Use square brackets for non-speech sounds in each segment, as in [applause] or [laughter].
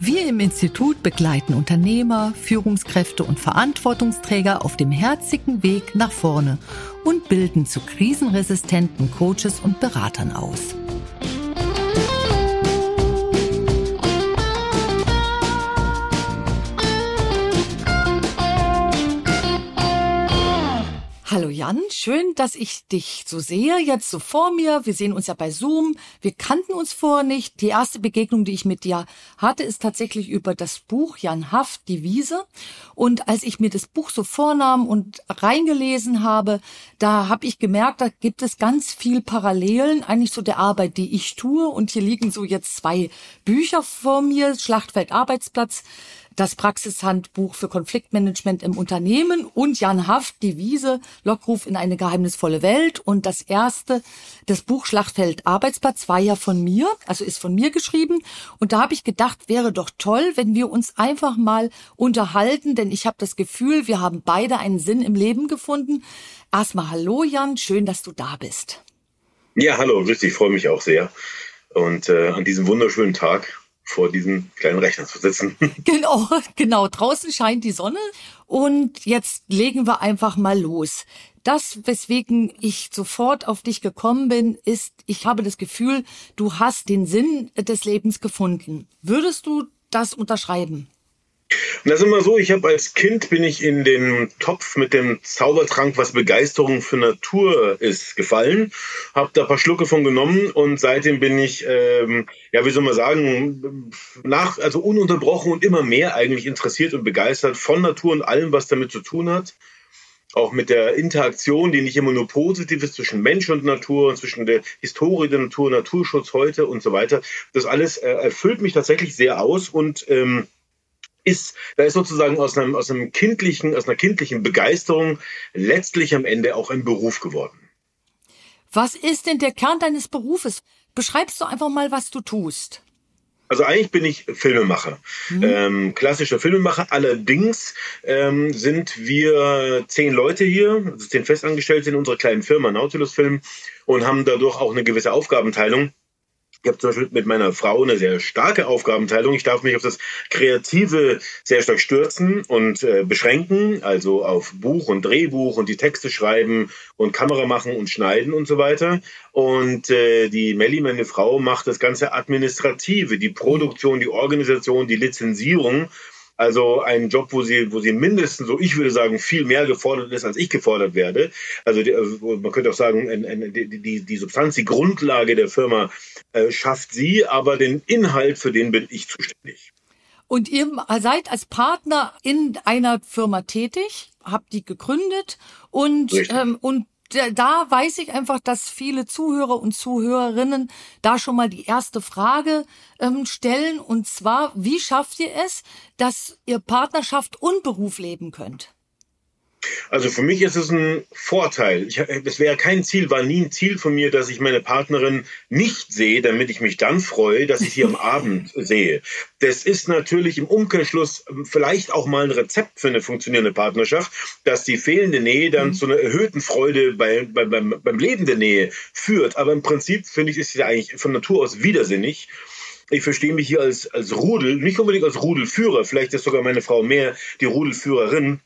Wir im Institut begleiten Unternehmer, Führungskräfte und Verantwortungsträger auf dem herzigen Weg nach vorne und bilden zu krisenresistenten Coaches und Beratern aus. Jan, schön, dass ich dich so sehe, jetzt so vor mir. Wir sehen uns ja bei Zoom. Wir kannten uns vorher nicht. Die erste Begegnung, die ich mit dir hatte, ist tatsächlich über das Buch Jan Haft, Die Wiese. Und als ich mir das Buch so vornahm und reingelesen habe, da habe ich gemerkt, da gibt es ganz viel Parallelen eigentlich zu der Arbeit, die ich tue. Und hier liegen so jetzt zwei Bücher vor mir, Schlachtfeld Arbeitsplatz das Praxishandbuch für Konfliktmanagement im Unternehmen und Jan Haft, die Wiese, Lockruf in eine geheimnisvolle Welt. Und das erste, das Buch Schlachtfeld Arbeitsplatz war ja von mir, also ist von mir geschrieben. Und da habe ich gedacht, wäre doch toll, wenn wir uns einfach mal unterhalten, denn ich habe das Gefühl, wir haben beide einen Sinn im Leben gefunden. Erstmal hallo Jan, schön, dass du da bist. Ja, hallo, grüß dich, freue mich auch sehr. Und äh, an diesem wunderschönen Tag vor diesem kleinen Rechner zu sitzen. [laughs] Genau, genau. Draußen scheint die Sonne und jetzt legen wir einfach mal los. Das, weswegen ich sofort auf dich gekommen bin, ist, ich habe das Gefühl, du hast den Sinn des Lebens gefunden. Würdest du das unterschreiben? Und das ist immer so, ich habe als Kind bin ich in den Topf mit dem Zaubertrank, was Begeisterung für Natur ist, gefallen, habe da ein paar Schlucke von genommen und seitdem bin ich, ähm, ja, wie soll man sagen, nach, also ununterbrochen und immer mehr eigentlich interessiert und begeistert von Natur und allem, was damit zu tun hat auch mit der Interaktion, die nicht immer nur positiv ist zwischen Mensch und Natur, zwischen der Historie der Natur, Naturschutz heute und so weiter. Das alles äh, erfüllt mich tatsächlich sehr aus und ähm, ist, da ist sozusagen aus, einem, aus, einem kindlichen, aus einer kindlichen Begeisterung letztlich am Ende auch ein Beruf geworden. Was ist denn der Kern deines Berufes? Beschreibst du einfach mal, was du tust. Also eigentlich bin ich Filmemacher, mhm. ähm, klassischer Filmemacher. Allerdings ähm, sind wir zehn Leute hier, also zehn Festangestellte in unserer kleinen Firma Nautilus Film und haben dadurch auch eine gewisse Aufgabenteilung. Ich habe zum Beispiel mit meiner Frau eine sehr starke Aufgabenteilung. Ich darf mich auf das Kreative sehr stark stürzen und äh, beschränken, also auf Buch und Drehbuch und die Texte schreiben und Kamera machen und schneiden und so weiter. Und äh, die Melli, meine Frau, macht das ganze Administrative, die Produktion, die Organisation, die Lizenzierung also ein Job, wo sie, wo sie mindestens, so ich würde sagen, viel mehr gefordert ist, als ich gefordert werde. Also die, also man könnte auch sagen, die, die, die Substanz, die Grundlage der Firma äh, schafft sie, aber den Inhalt, für den bin ich zuständig. Und ihr seid als Partner in einer Firma tätig, habt die gegründet und, ähm, und da weiß ich einfach, dass viele Zuhörer und Zuhörerinnen da schon mal die erste Frage ähm, stellen. Und zwar, wie schafft ihr es, dass ihr Partnerschaft und Beruf leben könnt? Also für mich ist es ein Vorteil. Ich, es wäre kein Ziel, war nie ein Ziel von mir, dass ich meine Partnerin nicht sehe, damit ich mich dann freue, dass ich sie am [laughs] Abend sehe. Das ist natürlich im Umkehrschluss vielleicht auch mal ein Rezept für eine funktionierende Partnerschaft, dass die fehlende Nähe dann mhm. zu einer erhöhten Freude bei, bei, beim, beim Leben der Nähe führt. Aber im Prinzip finde ich, ist sie eigentlich von Natur aus widersinnig ich verstehe mich hier als, als Rudel, nicht unbedingt als Rudelführer, vielleicht ist sogar meine Frau mehr die Rudelführerin,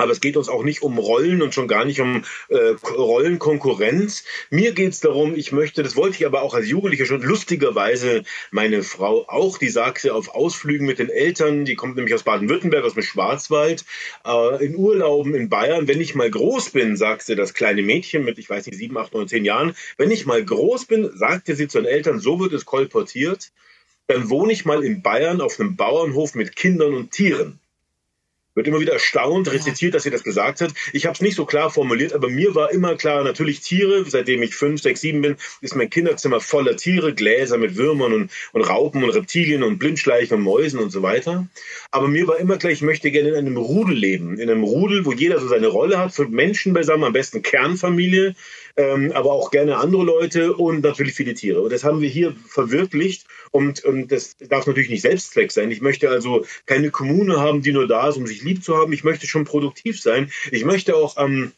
aber es geht uns auch nicht um Rollen und schon gar nicht um äh, Rollenkonkurrenz. Mir geht es darum, ich möchte, das wollte ich aber auch als Jugendlicher schon lustigerweise meine Frau auch, die sagte auf Ausflügen mit den Eltern, die kommt nämlich aus Baden-Württemberg, aus dem Schwarzwald, äh, in Urlauben in Bayern. Wenn ich mal groß bin, sagte das kleine Mädchen mit, ich weiß nicht, sieben, acht, neun, zehn Jahren, wenn ich mal groß bin, sagte sie zu den Eltern, so wird es kolportiert, dann wohne ich mal in Bayern auf einem Bauernhof mit Kindern und Tieren. Wird immer wieder erstaunt, rezitiert, dass sie das gesagt hat. Ich habe es nicht so klar formuliert, aber mir war immer klar, natürlich Tiere, seitdem ich fünf, sechs, sieben bin, ist mein Kinderzimmer voller Tiere, Gläser mit Würmern und, und Raupen und Reptilien und Blindschleichen und Mäusen und so weiter. Aber mir war immer klar, ich möchte gerne in einem Rudel leben, in einem Rudel, wo jeder so seine Rolle hat, für Menschen beisammen, am besten Kernfamilie, ähm, aber auch gerne andere Leute und natürlich viele Tiere. Und das haben wir hier verwirklicht und, und das darf natürlich nicht Selbstzweck sein. Ich möchte also keine Kommune haben, die nur da ist, um sich lieb zu haben. Ich möchte schon produktiv sein. Ich möchte auch am ähm,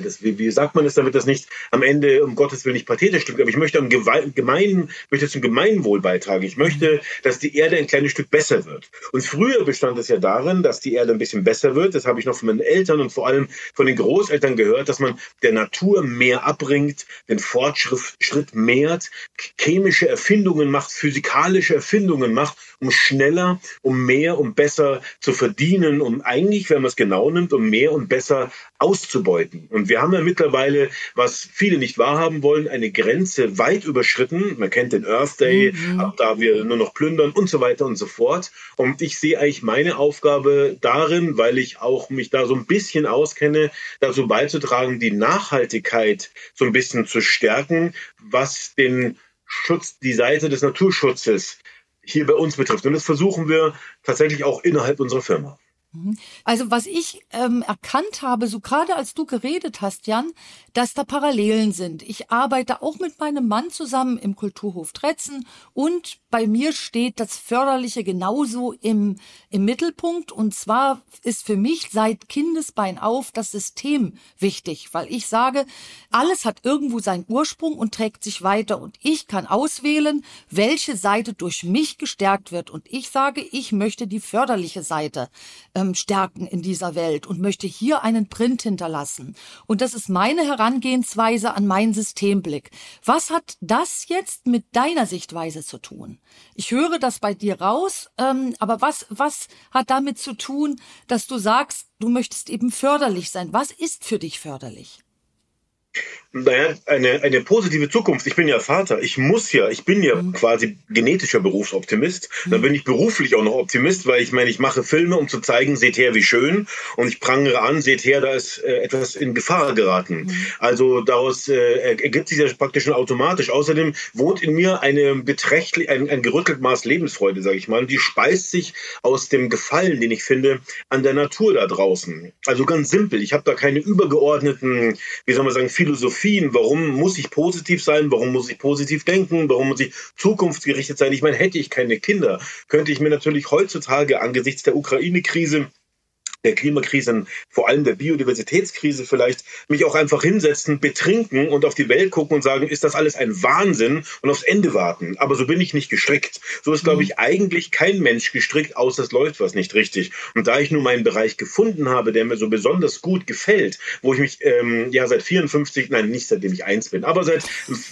das, wie, wie, sagt man es, damit das nicht am Ende, um Gottes Willen, nicht pathetisch klingt, aber ich möchte am Gemein, möchte zum Gemeinwohl beitragen. Ich möchte, dass die Erde ein kleines Stück besser wird. Und früher bestand es ja darin, dass die Erde ein bisschen besser wird. Das habe ich noch von meinen Eltern und vor allem von den Großeltern gehört, dass man der Natur mehr abbringt, den Fortschritt mehrt, chemische Erfindungen macht, physikalische Erfindungen macht, um schneller, um mehr, um besser zu verdienen, um eigentlich, wenn man es genau nimmt, um mehr und besser auszubeuten. Und wir haben ja mittlerweile, was viele nicht wahrhaben wollen, eine Grenze weit überschritten. Man kennt den Earth Day, mhm. ab da wir nur noch plündern und so weiter und so fort. Und ich sehe eigentlich meine Aufgabe darin, weil ich auch mich da so ein bisschen auskenne, dazu beizutragen, die Nachhaltigkeit so ein bisschen zu stärken, was den Schutz, die Seite des Naturschutzes hier bei uns betrifft. Und das versuchen wir tatsächlich auch innerhalb unserer Firma. Mhm. Also was ich ähm, erkannt habe, so gerade als du geredet hast, Jan, dass da Parallelen sind. Ich arbeite auch mit meinem Mann zusammen im Kulturhof Tretzen und bei mir steht das Förderliche genauso im, im Mittelpunkt. Und zwar ist für mich seit Kindesbein auf das System wichtig, weil ich sage, alles hat irgendwo seinen Ursprung und trägt sich weiter. Und ich kann auswählen, welche Seite durch mich gestärkt wird. Und ich sage, ich möchte die förderliche Seite ähm, stärken in dieser Welt und möchte hier einen Print hinterlassen. Und das ist meine Herangehensweise an meinen Systemblick. Was hat das jetzt mit deiner Sichtweise zu tun? Ich höre das bei dir raus, ähm, aber was, was hat damit zu tun, dass du sagst, du möchtest eben förderlich sein? Was ist für dich förderlich? Naja, eine, eine positive Zukunft. Ich bin ja Vater. Ich muss ja, ich bin ja mhm. quasi genetischer Berufsoptimist. Mhm. Dann bin ich beruflich auch noch Optimist, weil ich meine, ich mache Filme, um zu zeigen, seht her, wie schön. Und ich prangere an, seht her, da ist äh, etwas in Gefahr geraten. Mhm. Also daraus äh, ergibt sich das praktisch schon automatisch. Außerdem wohnt in mir eine beträchtlich, ein, ein gerüttelt Maß Lebensfreude, sage ich mal. Und die speist sich aus dem Gefallen, den ich finde, an der Natur da draußen. Also ganz simpel. Ich habe da keine übergeordneten, wie soll man sagen, Philosophien, warum muss ich positiv sein, warum muss ich positiv denken, warum muss ich zukunftsgerichtet sein. Ich meine, hätte ich keine Kinder, könnte ich mir natürlich heutzutage angesichts der Ukraine-Krise der Klimakrise, vor allem der Biodiversitätskrise vielleicht, mich auch einfach hinsetzen, betrinken und auf die Welt gucken und sagen, ist das alles ein Wahnsinn und aufs Ende warten. Aber so bin ich nicht gestrickt. So ist, glaube ich, eigentlich kein Mensch gestrickt, außer es läuft was nicht richtig. Und da ich nun meinen Bereich gefunden habe, der mir so besonders gut gefällt, wo ich mich ähm, ja seit 54, nein, nicht seitdem ich eins bin, aber seit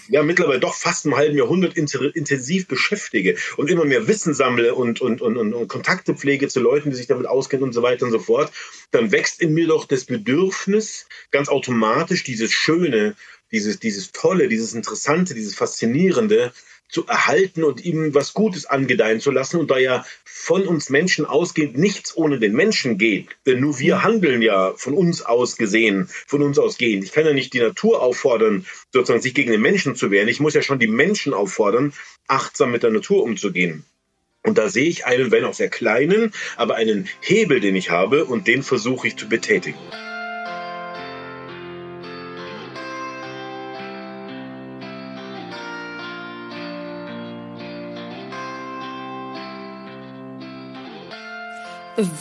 ja mittlerweile doch fast einem halben Jahrhundert intensiv beschäftige und immer mehr Wissen sammle und, und, und, und, und Kontakte pflege zu Leuten, die sich damit auskennen und so weiter und so fort, fort, dann wächst in mir doch das Bedürfnis, ganz automatisch dieses Schöne, dieses, dieses Tolle, dieses Interessante, dieses Faszinierende zu erhalten und ihm was Gutes angedeihen zu lassen. Und da ja von uns Menschen ausgehend nichts ohne den Menschen geht, denn nur wir handeln ja von uns aus gesehen, von uns ausgehend. Ich kann ja nicht die Natur auffordern, sozusagen sich gegen den Menschen zu wehren. Ich muss ja schon die Menschen auffordern, achtsam mit der Natur umzugehen. Und da sehe ich einen, wenn auch sehr kleinen, aber einen Hebel, den ich habe und den versuche ich zu betätigen.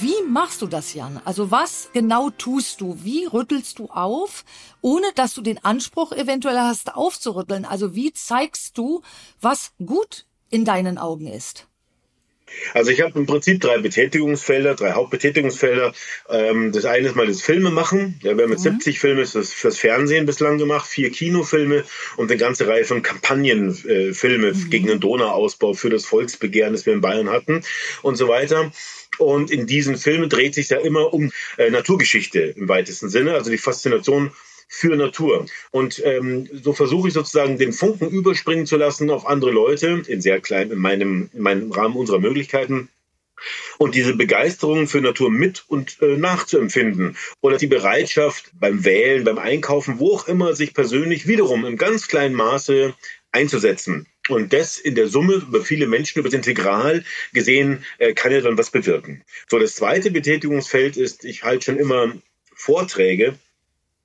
Wie machst du das, Jan? Also was genau tust du? Wie rüttelst du auf, ohne dass du den Anspruch eventuell hast, aufzurütteln? Also wie zeigst du, was gut in deinen Augen ist? Also ich habe im Prinzip drei Betätigungsfelder, drei Hauptbetätigungsfelder. Ähm, das eine ist mal das Filme machen. Ja, wir haben mit mhm. 70 Filme fürs, fürs Fernsehen bislang gemacht, vier Kinofilme und eine ganze Reihe von Kampagnenfilme äh, mhm. gegen den Donauausbau für das Volksbegehren, das wir in Bayern hatten und so weiter. Und in diesen Filmen dreht sich ja immer um äh, Naturgeschichte im weitesten Sinne, also die Faszination für Natur. Und ähm, so versuche ich sozusagen den Funken überspringen zu lassen auf andere Leute, in sehr klein, in meinem, in meinem Rahmen unserer Möglichkeiten Und diese Begeisterung für Natur mit und äh, nachzuempfinden oder die Bereitschaft beim Wählen, beim Einkaufen, wo auch immer, sich persönlich wiederum im ganz kleinen Maße einzusetzen. Und das in der Summe über viele Menschen, über das Integral gesehen, äh, kann ja dann was bewirken. So, das zweite Betätigungsfeld ist, ich halte schon immer Vorträge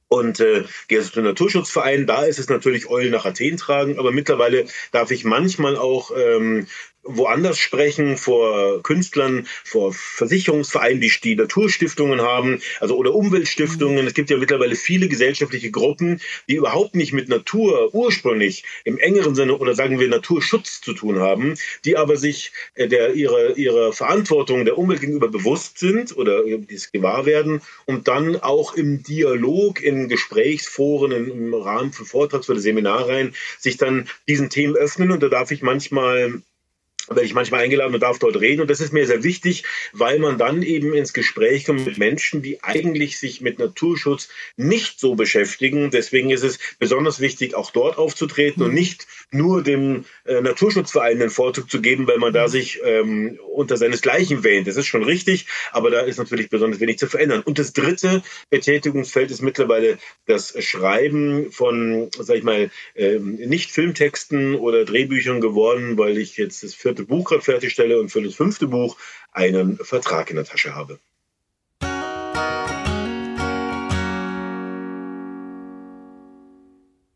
und äh, zum Naturschutzverein. Da ist es natürlich Eulen nach Athen tragen, aber mittlerweile darf ich manchmal auch ähm, woanders sprechen, vor Künstlern, vor Versicherungsvereinen, die die Naturstiftungen haben, also oder Umweltstiftungen. Es gibt ja mittlerweile viele gesellschaftliche Gruppen, die überhaupt nicht mit Natur ursprünglich im engeren Sinne oder sagen wir Naturschutz zu tun haben, die aber sich äh, der ihrer ihrer Verantwortung der Umwelt gegenüber bewusst sind oder dies gewahr werden und dann auch im Dialog, in Gesprächsforen, im Rahmen von Vortrags- oder Seminarreihen sich dann diesen Themen öffnen und da darf ich manchmal werde ich manchmal eingeladen und darf dort reden. Und das ist mir sehr wichtig, weil man dann eben ins Gespräch kommt mit Menschen, die eigentlich sich mit Naturschutz nicht so beschäftigen. Deswegen ist es besonders wichtig, auch dort aufzutreten und nicht nur dem äh, Naturschutzverein den Vorzug zu geben, weil man da sich ähm, unter seinesgleichen wähnt. Das ist schon richtig, aber da ist natürlich besonders wenig zu verändern. Und das dritte Betätigungsfeld ist mittlerweile das Schreiben von, sag ich mal, ähm, nicht Filmtexten oder Drehbüchern geworden, weil ich jetzt das vierte vierte Buch gerade fertigstelle und für das fünfte Buch einen Vertrag in der Tasche habe.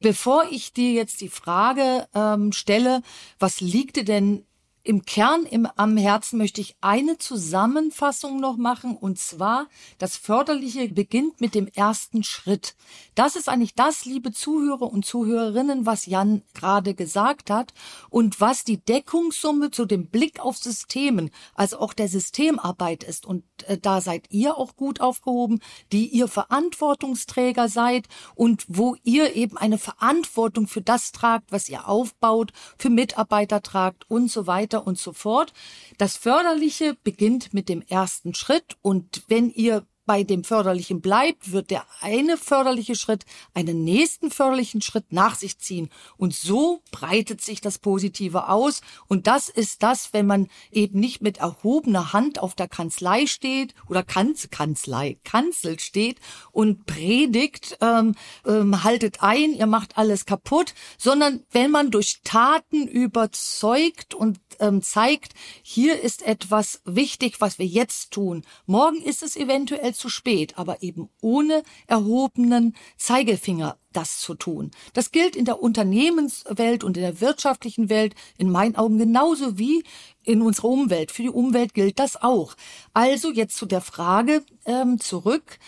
Bevor ich dir jetzt die Frage ähm, stelle, was liegt dir denn im Kern im, am Herzen möchte ich eine Zusammenfassung noch machen und zwar das Förderliche beginnt mit dem ersten Schritt. Das ist eigentlich das, liebe Zuhörer und Zuhörerinnen, was Jan gerade gesagt hat und was die Deckungssumme zu dem Blick auf Systemen, also auch der Systemarbeit ist. Und äh, da seid ihr auch gut aufgehoben, die ihr Verantwortungsträger seid und wo ihr eben eine Verantwortung für das tragt, was ihr aufbaut, für Mitarbeiter tragt und so weiter weiter und so fort. Das Förderliche beginnt mit dem ersten Schritt und wenn ihr bei dem Förderlichen bleibt, wird der eine förderliche Schritt einen nächsten förderlichen Schritt nach sich ziehen. Und so breitet sich das Positive aus. Und das ist das, wenn man eben nicht mit erhobener Hand auf der Kanzlei steht oder Kanz, Kanzlei, Kanzel steht und predigt, ähm, ähm, haltet ein, ihr macht alles kaputt, sondern wenn man durch Taten überzeugt und ähm, zeigt, hier ist etwas wichtig, was wir jetzt tun. Morgen ist es eventuell zu spät, aber eben ohne erhobenen Zeigefinger das zu tun. Das gilt in der Unternehmenswelt und in der wirtschaftlichen Welt in meinen Augen genauso wie in unserer Umwelt. Für die Umwelt gilt das auch. Also jetzt zu der Frage ähm, zurück.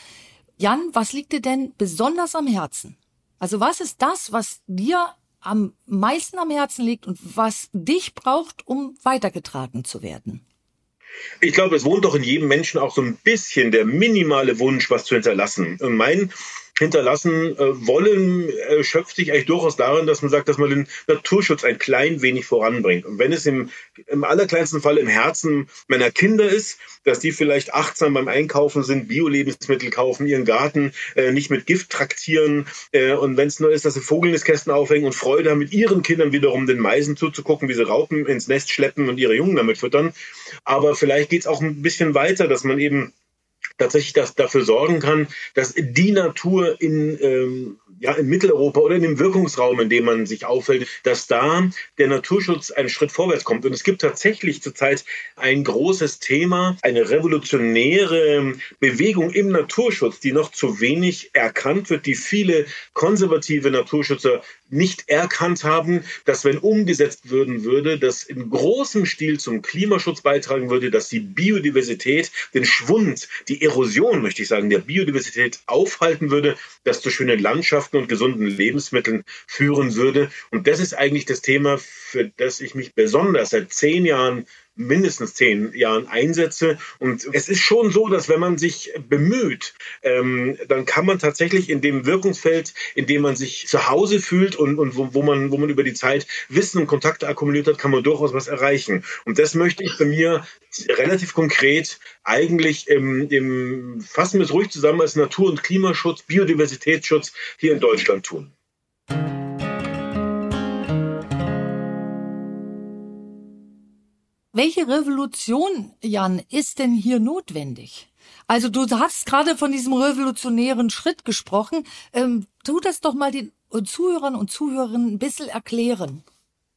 Jan, was liegt dir denn besonders am Herzen? Also was ist das, was dir am meisten am Herzen liegt und was dich braucht, um weitergetragen zu werden? Ich glaube, es wohnt doch in jedem Menschen auch so ein bisschen der minimale Wunsch, was zu hinterlassen. Und mein hinterlassen äh, wollen, äh, schöpft sich eigentlich durchaus darin, dass man sagt, dass man den Naturschutz ein klein wenig voranbringt. Und wenn es im, im allerkleinsten Fall im Herzen meiner Kinder ist, dass die vielleicht achtsam beim Einkaufen sind, Bio-Lebensmittel kaufen, ihren Garten äh, nicht mit Gift traktieren äh, und wenn es nur ist, dass sie Vogelnestkästen aufhängen und Freude haben, mit ihren Kindern wiederum den Meisen zuzugucken, wie sie Raupen ins Nest schleppen und ihre Jungen damit füttern. Aber vielleicht geht es auch ein bisschen weiter, dass man eben tatsächlich das, dafür sorgen kann, dass die Natur in, ähm, ja, in Mitteleuropa oder in dem Wirkungsraum, in dem man sich aufhält, dass da der Naturschutz einen Schritt vorwärts kommt. Und es gibt tatsächlich zurzeit ein großes Thema, eine revolutionäre Bewegung im Naturschutz, die noch zu wenig erkannt wird, die viele konservative Naturschützer nicht erkannt haben, dass wenn umgesetzt würden würde, das in großem Stil zum Klimaschutz beitragen würde, dass die Biodiversität, den Schwund, die Erosion, möchte ich sagen, der Biodiversität aufhalten würde, das zu schönen Landschaften und gesunden Lebensmitteln führen würde. Und das ist eigentlich das Thema, für das ich mich besonders seit zehn Jahren mindestens zehn Jahren einsetze. Und es ist schon so, dass wenn man sich bemüht, ähm, dann kann man tatsächlich in dem Wirkungsfeld, in dem man sich zu Hause fühlt und, und wo, wo, man, wo man über die Zeit Wissen und Kontakte akkumuliert hat, kann man durchaus was erreichen. Und das möchte ich bei mir relativ konkret eigentlich im, im fassen wir es ruhig zusammen als Natur- und Klimaschutz, Biodiversitätsschutz hier in Deutschland tun. Welche Revolution, Jan, ist denn hier notwendig? Also du hast gerade von diesem revolutionären Schritt gesprochen. Ähm, tu das doch mal den Zuhörern und Zuhörerinnen ein bisschen erklären.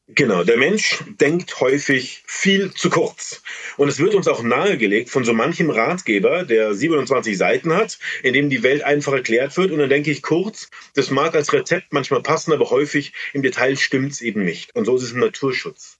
Genau, der Mensch denkt häufig viel zu kurz. Und es wird uns auch nahegelegt von so manchem Ratgeber, der 27 Seiten hat, in dem die Welt einfach erklärt wird. Und dann denke ich kurz, das mag als Rezept manchmal passen, aber häufig im Detail stimmt es eben nicht. Und so ist es im Naturschutz.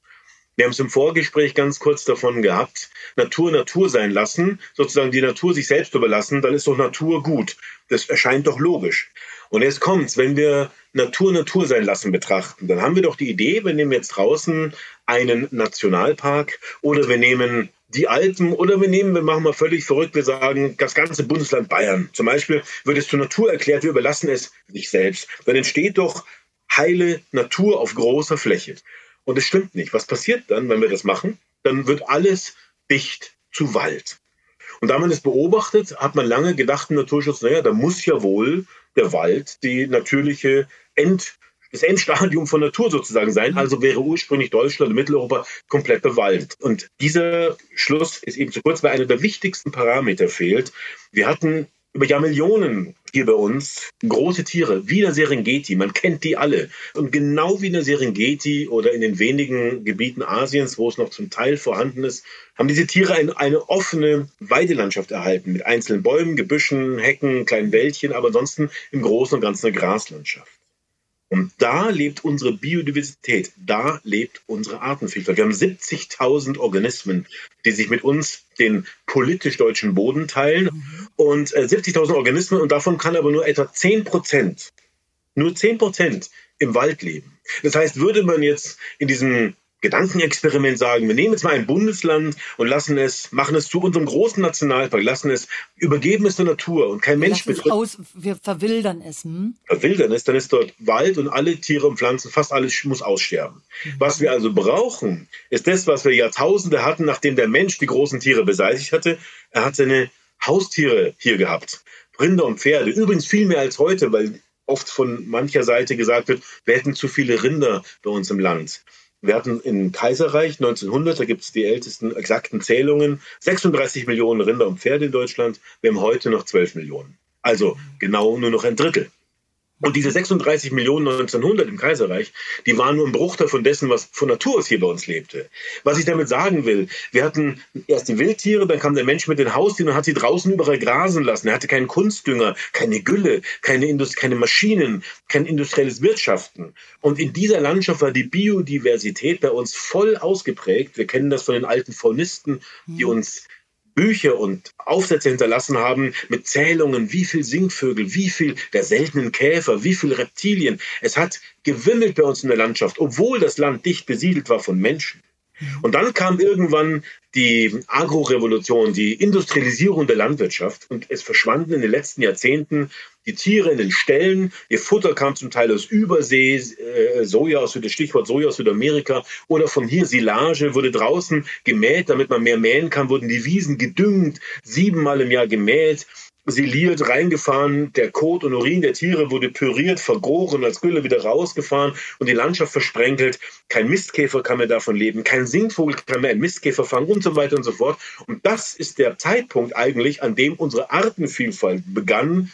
Wir haben es im Vorgespräch ganz kurz davon gehabt, Natur Natur sein lassen, sozusagen die Natur sich selbst überlassen, dann ist doch Natur gut. Das erscheint doch logisch. Und jetzt kommt's, wenn wir Natur Natur sein lassen betrachten, dann haben wir doch die Idee, wir nehmen jetzt draußen einen Nationalpark oder wir nehmen die Alpen oder wir nehmen, wir machen mal völlig verrückt, wir sagen das ganze Bundesland Bayern. Zum Beispiel wird es zur Natur erklärt, wir überlassen es sich selbst. Dann entsteht doch heile Natur auf großer Fläche. Und es stimmt nicht. Was passiert dann, wenn wir das machen? Dann wird alles dicht zu Wald. Und da man es beobachtet, hat man lange gedacht im Naturschutz, naja, da muss ja wohl der Wald die natürliche End, das Endstadium von Natur sozusagen sein. Also wäre ursprünglich Deutschland und Mitteleuropa komplett bewaldet. Und dieser Schluss ist eben zu kurz, weil einer der wichtigsten Parameter fehlt. Wir hatten über Jahrmillionen hier bei uns große Tiere, wie der Serengeti, man kennt die alle. Und genau wie in der Serengeti oder in den wenigen Gebieten Asiens, wo es noch zum Teil vorhanden ist, haben diese Tiere eine, eine offene Weidelandschaft erhalten mit einzelnen Bäumen, Gebüschen, Hecken, kleinen Wäldchen, aber ansonsten im Großen und Ganzen eine Graslandschaft. Und da lebt unsere Biodiversität, da lebt unsere Artenvielfalt. Wir haben 70.000 Organismen, die sich mit uns den politisch deutschen Boden teilen. Mhm. Und äh, 70.000 Organismen und davon kann aber nur etwa 10 Prozent, nur 10 Prozent im Wald leben. Das heißt, würde man jetzt in diesem Gedankenexperiment sagen, wir nehmen jetzt mal ein Bundesland und lassen es, machen es zu unserem großen Nationalpark, lassen es, übergeben es der Natur und kein Mensch betritt. Aus, wir verwildern es. Hm? Verwildern es, dann ist dort Wald und alle Tiere und Pflanzen, fast alles muss aussterben. Mhm. Was wir also brauchen, ist das, was wir Jahrtausende hatten, nachdem der Mensch die großen Tiere beseitigt hatte. Er hat seine Haustiere hier gehabt. Rinder und Pferde. Übrigens viel mehr als heute, weil oft von mancher Seite gesagt wird, wir hätten zu viele Rinder bei uns im Land. Wir hatten im Kaiserreich 1900, da gibt es die ältesten exakten Zählungen, 36 Millionen Rinder und Pferde in Deutschland. Wir haben heute noch 12 Millionen. Also genau nur noch ein Drittel. Und diese 36 Millionen 1900 im Kaiserreich, die waren nur ein Bruchteil von dessen, was von Natur aus hier bei uns lebte. Was ich damit sagen will, wir hatten erst die Wildtiere, dann kam der Mensch mit den Haustieren und hat sie draußen überall grasen lassen. Er hatte keinen Kunstdünger, keine Gülle, keine, Indust keine Maschinen, kein industrielles Wirtschaften. Und in dieser Landschaft war die Biodiversität bei uns voll ausgeprägt. Wir kennen das von den alten Faunisten, die mhm. uns Bücher und Aufsätze hinterlassen haben mit Zählungen, wie viel Singvögel, wie viel der seltenen Käfer, wie viel Reptilien. Es hat gewimmelt bei uns in der Landschaft, obwohl das Land dicht besiedelt war von Menschen. Und dann kam irgendwann die Agrorevolution, die Industrialisierung der Landwirtschaft. Und es verschwanden in den letzten Jahrzehnten die Tiere in den Ställen, ihr Futter kam zum Teil aus Übersee, äh, Soja aus das Stichwort Soja aus Südamerika oder von hier Silage wurde draußen gemäht, damit man mehr mähen kann, wurden die Wiesen gedüngt, siebenmal im Jahr gemäht siliert, reingefahren, der Kot und Urin der Tiere wurde püriert, vergoren, als Gülle wieder rausgefahren und die Landschaft versprenkelt. Kein Mistkäfer kann mehr davon leben, kein Singvogel kann mehr einen Mistkäfer fangen und so weiter und so fort. Und das ist der Zeitpunkt eigentlich, an dem unsere Artenvielfalt begann,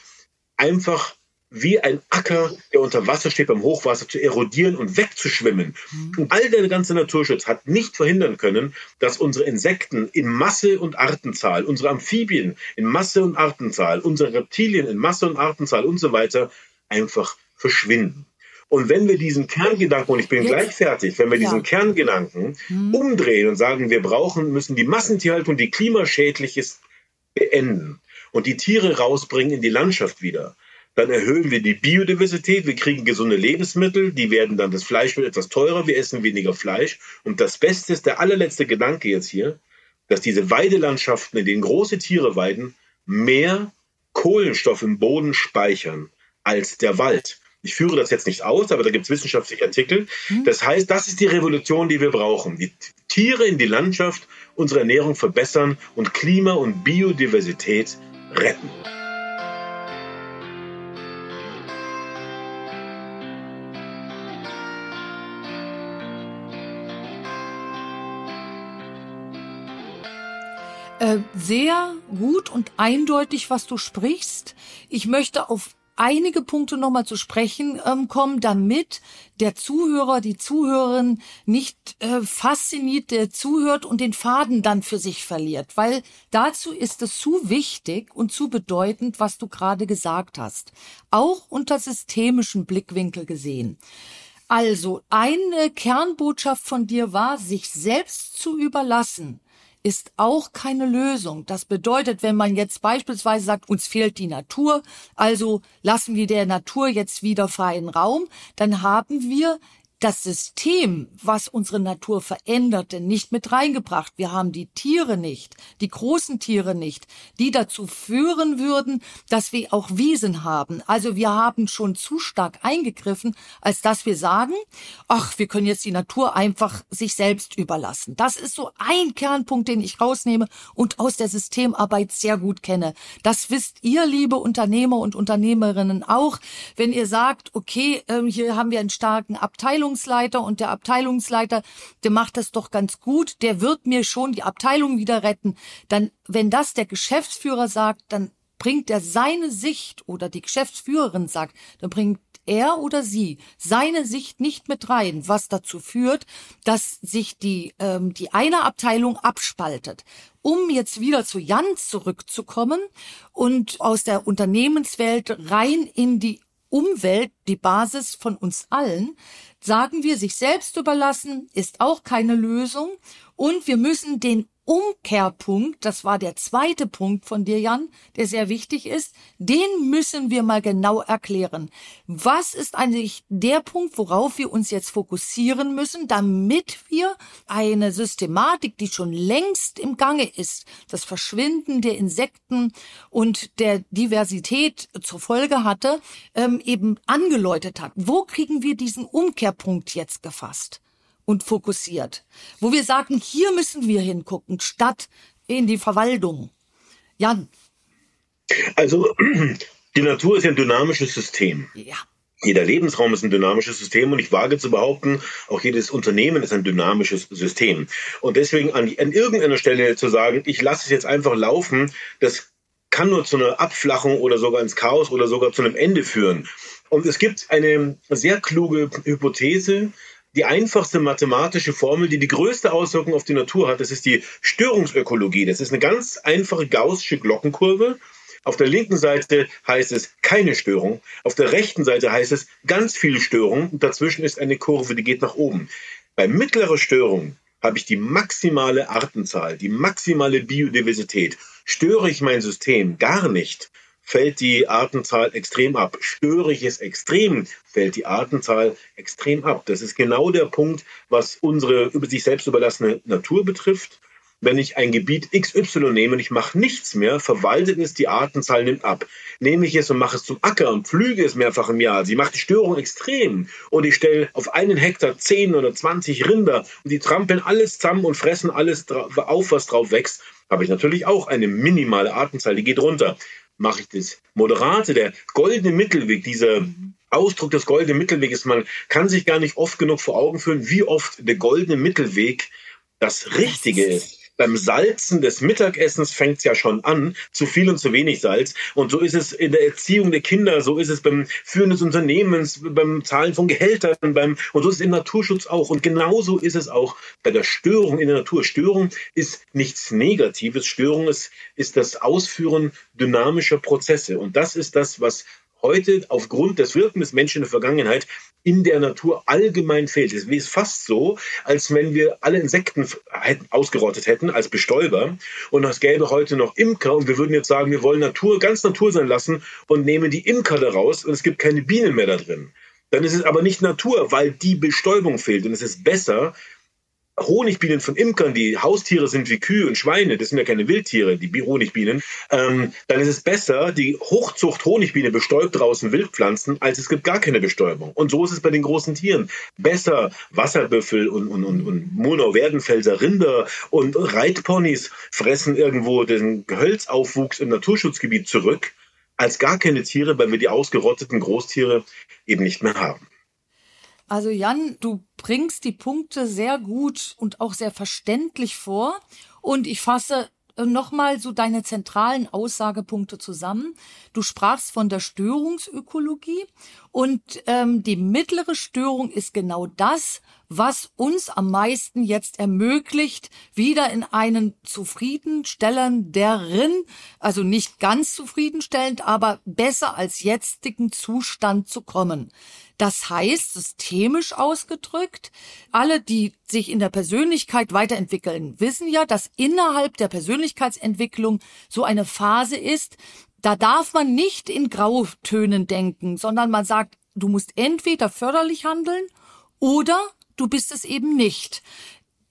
einfach wie ein Acker, der unter Wasser steht, beim Hochwasser zu erodieren und wegzuschwimmen. Mhm. Und all der ganze Naturschutz hat nicht verhindern können, dass unsere Insekten in Masse und Artenzahl, unsere Amphibien in Masse und Artenzahl, unsere Reptilien in Masse und Artenzahl und so weiter einfach verschwinden. Und wenn wir diesen Kerngedanken, und ich bin Jetzt. gleich fertig, wenn wir ja. diesen Kerngedanken mhm. umdrehen und sagen, wir brauchen, müssen die Massentierhaltung, die klimaschädliches beenden und die Tiere rausbringen in die Landschaft wieder, dann erhöhen wir die Biodiversität, wir kriegen gesunde Lebensmittel, die werden dann, das Fleisch wird etwas teurer, wir essen weniger Fleisch. Und das Beste ist, der allerletzte Gedanke jetzt hier, dass diese Weidelandschaften, in denen große Tiere weiden, mehr Kohlenstoff im Boden speichern als der Wald. Ich führe das jetzt nicht aus, aber da gibt es wissenschaftliche Artikel. Hm? Das heißt, das ist die Revolution, die wir brauchen. Die Tiere in die Landschaft, unsere Ernährung verbessern und Klima und Biodiversität retten. Äh, sehr gut und eindeutig, was du sprichst. Ich möchte auf einige Punkte nochmal zu sprechen ähm, kommen, damit der Zuhörer, die Zuhörerin nicht äh, fasziniert der zuhört und den Faden dann für sich verliert, weil dazu ist es zu wichtig und zu bedeutend, was du gerade gesagt hast, auch unter systemischen Blickwinkel gesehen. Also eine Kernbotschaft von dir war, sich selbst zu überlassen ist auch keine Lösung. Das bedeutet, wenn man jetzt beispielsweise sagt, uns fehlt die Natur, also lassen wir der Natur jetzt wieder freien Raum, dann haben wir das System, was unsere Natur veränderte, nicht mit reingebracht. Wir haben die Tiere nicht, die großen Tiere nicht, die dazu führen würden, dass wir auch Wiesen haben. Also wir haben schon zu stark eingegriffen, als dass wir sagen, ach, wir können jetzt die Natur einfach sich selbst überlassen. Das ist so ein Kernpunkt, den ich rausnehme und aus der Systemarbeit sehr gut kenne. Das wisst ihr, liebe Unternehmer und Unternehmerinnen auch, wenn ihr sagt, okay, ähm, hier haben wir einen starken Abteilung Abteilungsleiter und der Abteilungsleiter, der macht das doch ganz gut, der wird mir schon die Abteilung wieder retten. Dann, wenn das der Geschäftsführer sagt, dann bringt er seine Sicht oder die Geschäftsführerin sagt, dann bringt er oder sie seine Sicht nicht mit rein, was dazu führt, dass sich die, ähm, die eine Abteilung abspaltet. Um jetzt wieder zu Jan zurückzukommen und aus der Unternehmenswelt rein in die Umwelt, die Basis von uns allen, sagen wir, sich selbst überlassen ist auch keine Lösung. Und wir müssen den Umkehrpunkt, das war der zweite Punkt von dir, Jan, der sehr wichtig ist, den müssen wir mal genau erklären. Was ist eigentlich der Punkt, worauf wir uns jetzt fokussieren müssen, damit wir eine Systematik, die schon längst im Gange ist, das Verschwinden der Insekten und der Diversität zur Folge hatte, ähm, eben angeläutet hat. Wo kriegen wir diesen Umkehrpunkt jetzt gefasst? Und fokussiert. Wo wir sagen, hier müssen wir hingucken, statt in die Verwaltung. Jan. Also, [clears throat] die Natur ist ja ein dynamisches System. Ja. Jeder Lebensraum ist ein dynamisches System und ich wage zu behaupten, auch jedes Unternehmen ist ein dynamisches System. Und deswegen an, an irgendeiner Stelle zu sagen, ich lasse es jetzt einfach laufen, das kann nur zu einer Abflachung oder sogar ins Chaos oder sogar zu einem Ende führen. Und es gibt eine sehr kluge Hypothese, die einfachste mathematische Formel, die die größte Auswirkung auf die Natur hat. Das ist die Störungsökologie. Das ist eine ganz einfache gaußsche Glockenkurve. Auf der linken Seite heißt es keine Störung, auf der rechten Seite heißt es ganz viele Störungen und dazwischen ist eine Kurve, die geht nach oben. Bei mittlerer Störung habe ich die maximale Artenzahl, die maximale Biodiversität. Störe ich mein System gar nicht, fällt die Artenzahl extrem ab. Störe ich es extrem, fällt die Artenzahl extrem ab. Das ist genau der Punkt, was unsere über sich selbst überlassene Natur betrifft. Wenn ich ein Gebiet XY nehme und ich mache nichts mehr, verwaltet es, die Artenzahl nimmt ab. Nehme ich es und mache es zum Acker und pflüge es mehrfach im Jahr, sie macht die Störung extrem und ich stelle auf einen Hektar 10 oder 20 Rinder und die trampeln alles zusammen und fressen alles auf, was drauf wächst, habe ich natürlich auch eine minimale Artenzahl, die geht runter mache ich das. Moderate, der goldene Mittelweg, dieser Ausdruck des goldenen Mittelweges, man kann sich gar nicht oft genug vor Augen führen, wie oft der goldene Mittelweg das Richtige ist beim Salzen des Mittagessens fängt es ja schon an, zu viel und zu wenig Salz. Und so ist es in der Erziehung der Kinder, so ist es beim Führen des Unternehmens, beim Zahlen von Gehältern, beim, und so ist es im Naturschutz auch. Und genauso ist es auch bei der Störung in der Natur. Störung ist nichts Negatives. Störung ist, ist das Ausführen dynamischer Prozesse. Und das ist das, was heute aufgrund des Wirkens Menschen in der Vergangenheit in der Natur allgemein fehlt. Es ist fast so, als wenn wir alle Insekten ausgerottet hätten als Bestäuber und es gäbe heute noch Imker und wir würden jetzt sagen, wir wollen Natur ganz Natur sein lassen und nehmen die Imker daraus und es gibt keine Bienen mehr da drin. Dann ist es aber nicht Natur, weil die Bestäubung fehlt und es ist besser, Honigbienen von Imkern, die Haustiere sind wie Kühe und Schweine, das sind ja keine Wildtiere, die Honigbienen, ähm, dann ist es besser, die Hochzucht Honigbiene bestäubt draußen Wildpflanzen, als es gibt gar keine Bestäubung. Und so ist es bei den großen Tieren. Besser Wasserbüffel und, und, und, und Mono-Werdenfelser Rinder und Reitponys fressen irgendwo den Gehölzaufwuchs im Naturschutzgebiet zurück, als gar keine Tiere, weil wir die ausgerotteten Großtiere eben nicht mehr haben. Also Jan, du bringst die Punkte sehr gut und auch sehr verständlich vor und ich fasse äh, nochmal so deine zentralen Aussagepunkte zusammen. Du sprachst von der Störungsökologie und ähm, die mittlere Störung ist genau das, was uns am meisten jetzt ermöglicht, wieder in einen zufriedenstellenderen, also nicht ganz zufriedenstellend, aber besser als jetzigen Zustand zu kommen. Das heißt, systemisch ausgedrückt, alle, die sich in der Persönlichkeit weiterentwickeln, wissen ja, dass innerhalb der Persönlichkeitsentwicklung so eine Phase ist, da darf man nicht in Grautönen denken, sondern man sagt, du musst entweder förderlich handeln oder du bist es eben nicht.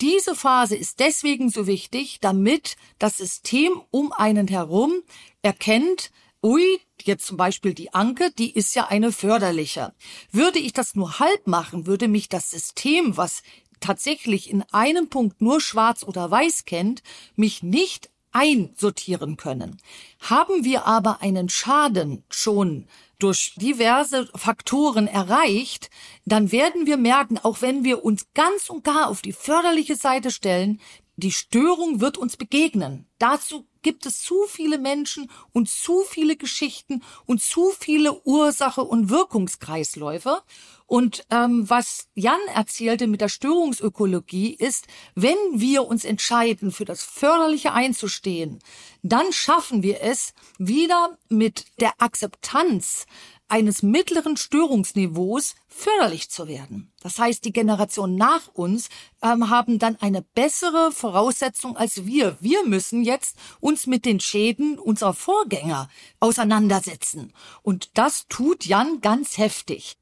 Diese Phase ist deswegen so wichtig, damit das System um einen herum erkennt, ui, jetzt zum Beispiel die Anke, die ist ja eine förderliche. Würde ich das nur halb machen, würde mich das System, was tatsächlich in einem Punkt nur schwarz oder weiß kennt, mich nicht einsortieren können. Haben wir aber einen Schaden schon durch diverse Faktoren erreicht, dann werden wir merken, auch wenn wir uns ganz und gar auf die förderliche Seite stellen, die Störung wird uns begegnen. Dazu gibt es zu viele Menschen und zu viele Geschichten und zu viele Ursache- und Wirkungskreisläufe. Und ähm, was Jan erzählte mit der Störungsökologie ist, wenn wir uns entscheiden, für das Förderliche einzustehen, dann schaffen wir es wieder mit der Akzeptanz eines mittleren Störungsniveaus förderlich zu werden. Das heißt, die Generation nach uns ähm, haben dann eine bessere Voraussetzung als wir. Wir müssen jetzt uns mit den Schäden unserer Vorgänger auseinandersetzen. Und das tut Jan ganz heftig.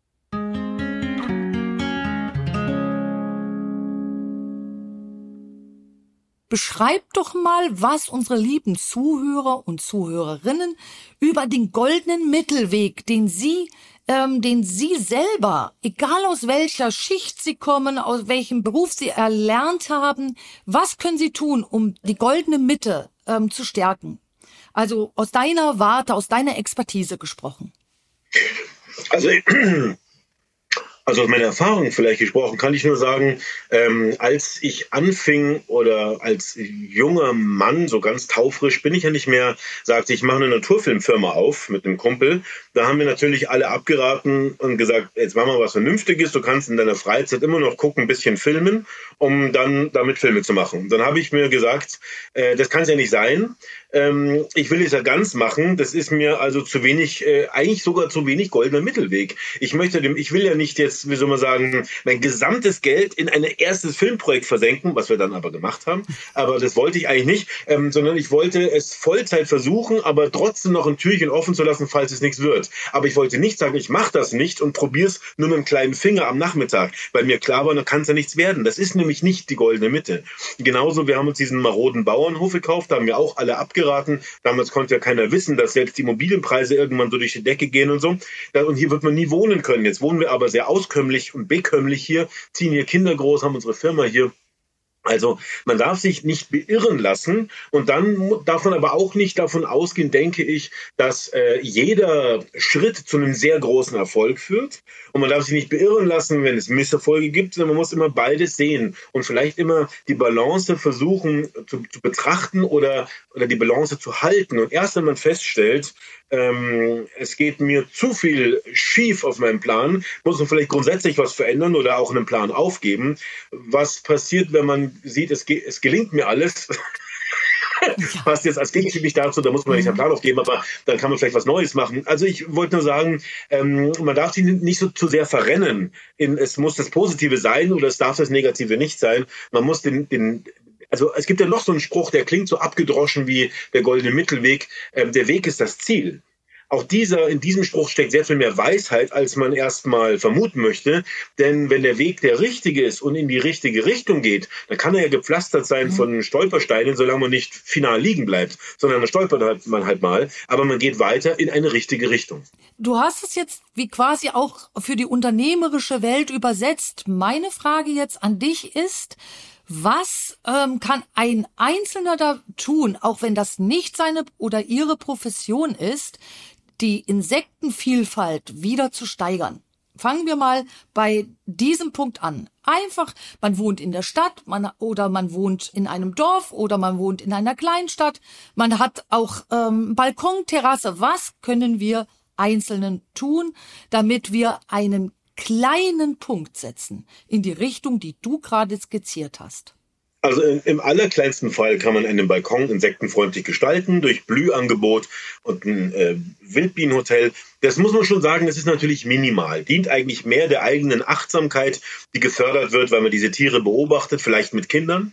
Beschreib doch mal, was unsere lieben Zuhörer und Zuhörerinnen über den goldenen Mittelweg, den Sie, ähm, den Sie selber, egal aus welcher Schicht Sie kommen, aus welchem Beruf Sie erlernt haben, was können Sie tun, um die goldene Mitte ähm, zu stärken? Also aus deiner Warte, aus deiner Expertise gesprochen. Also Also aus meiner Erfahrung vielleicht gesprochen, kann ich nur sagen, ähm, als ich anfing oder als junger Mann, so ganz taufrisch, bin ich ja nicht mehr, sagte ich, mache eine Naturfilmfirma auf mit einem Kumpel. Da haben wir natürlich alle abgeraten und gesagt, jetzt machen wir was Vernünftiges, du kannst in deiner Freizeit immer noch gucken, ein bisschen filmen, um dann damit Filme zu machen. Dann habe ich mir gesagt, äh, das kann es ja nicht sein ähm, ich will es ja ganz machen. Das ist mir also zu wenig, äh, eigentlich sogar zu wenig goldener Mittelweg. Ich möchte dem, ich will ja nicht jetzt, wie soll man sagen, mein gesamtes Geld in ein erstes Filmprojekt versenken, was wir dann aber gemacht haben. Aber das wollte ich eigentlich nicht, ähm, sondern ich wollte es Vollzeit versuchen, aber trotzdem noch ein Türchen offen zu lassen, falls es nichts wird. Aber ich wollte nicht sagen, ich mache das nicht und probiere es nur mit einem kleinen Finger am Nachmittag, weil mir klar war, da kann es ja nichts werden. Das ist nämlich nicht die goldene Mitte. Genauso, wir haben uns diesen maroden Bauernhof gekauft, da haben wir auch alle abgeraten geraten. Damals konnte ja keiner wissen, dass selbst die Immobilienpreise irgendwann so durch die Decke gehen und so. Und hier wird man nie wohnen können. Jetzt wohnen wir aber sehr auskömmlich und bekömmlich hier, ziehen hier Kinder groß, haben unsere Firma hier. Also man darf sich nicht beirren lassen und dann darf man aber auch nicht davon ausgehen, denke ich, dass äh, jeder Schritt zu einem sehr großen Erfolg führt. Und man darf sich nicht beirren lassen, wenn es Misserfolge gibt, sondern man muss immer beides sehen und vielleicht immer die Balance versuchen zu, zu betrachten oder, oder die Balance zu halten. Und erst wenn man feststellt, ähm, es geht mir zu viel schief auf meinem Plan, muss man vielleicht grundsätzlich was verändern oder auch einen Plan aufgeben. Was passiert, wenn man sieht, es, ge es gelingt mir alles? Passt jetzt als Gegenstück nicht dazu, da muss man nicht einen Plan aufgeben, aber dann kann man vielleicht was Neues machen. Also ich wollte nur sagen, ähm, man darf sich nicht so zu sehr verrennen. In, es muss das Positive sein oder es darf das Negative nicht sein. Man muss den, den, also es gibt ja noch so einen Spruch, der klingt so abgedroschen wie der goldene Mittelweg. Ähm, der Weg ist das Ziel. Auch dieser, in diesem Spruch steckt sehr viel mehr Weisheit, als man erstmal vermuten möchte. Denn wenn der Weg der richtige ist und in die richtige Richtung geht, dann kann er ja gepflastert sein mhm. von Stolpersteinen, solange man nicht final liegen bleibt, sondern dann stolpert man halt mal. Aber man geht weiter in eine richtige Richtung. Du hast es jetzt wie quasi auch für die unternehmerische Welt übersetzt. Meine Frage jetzt an dich ist, was ähm, kann ein Einzelner da tun, auch wenn das nicht seine oder ihre Profession ist, die Insektenvielfalt wieder zu steigern? Fangen wir mal bei diesem Punkt an. Einfach, man wohnt in der Stadt, man oder man wohnt in einem Dorf oder man wohnt in einer Kleinstadt. Man hat auch ähm, Balkon, Terrasse. Was können wir Einzelnen tun, damit wir einen kleinen Punkt setzen in die Richtung, die du gerade skizziert hast? Also im allerkleinsten Fall kann man einen Balkon insektenfreundlich gestalten durch Blühangebot und ein äh, Wildbienenhotel. Das muss man schon sagen, das ist natürlich minimal. Dient eigentlich mehr der eigenen Achtsamkeit, die gefördert wird, weil man diese Tiere beobachtet, vielleicht mit Kindern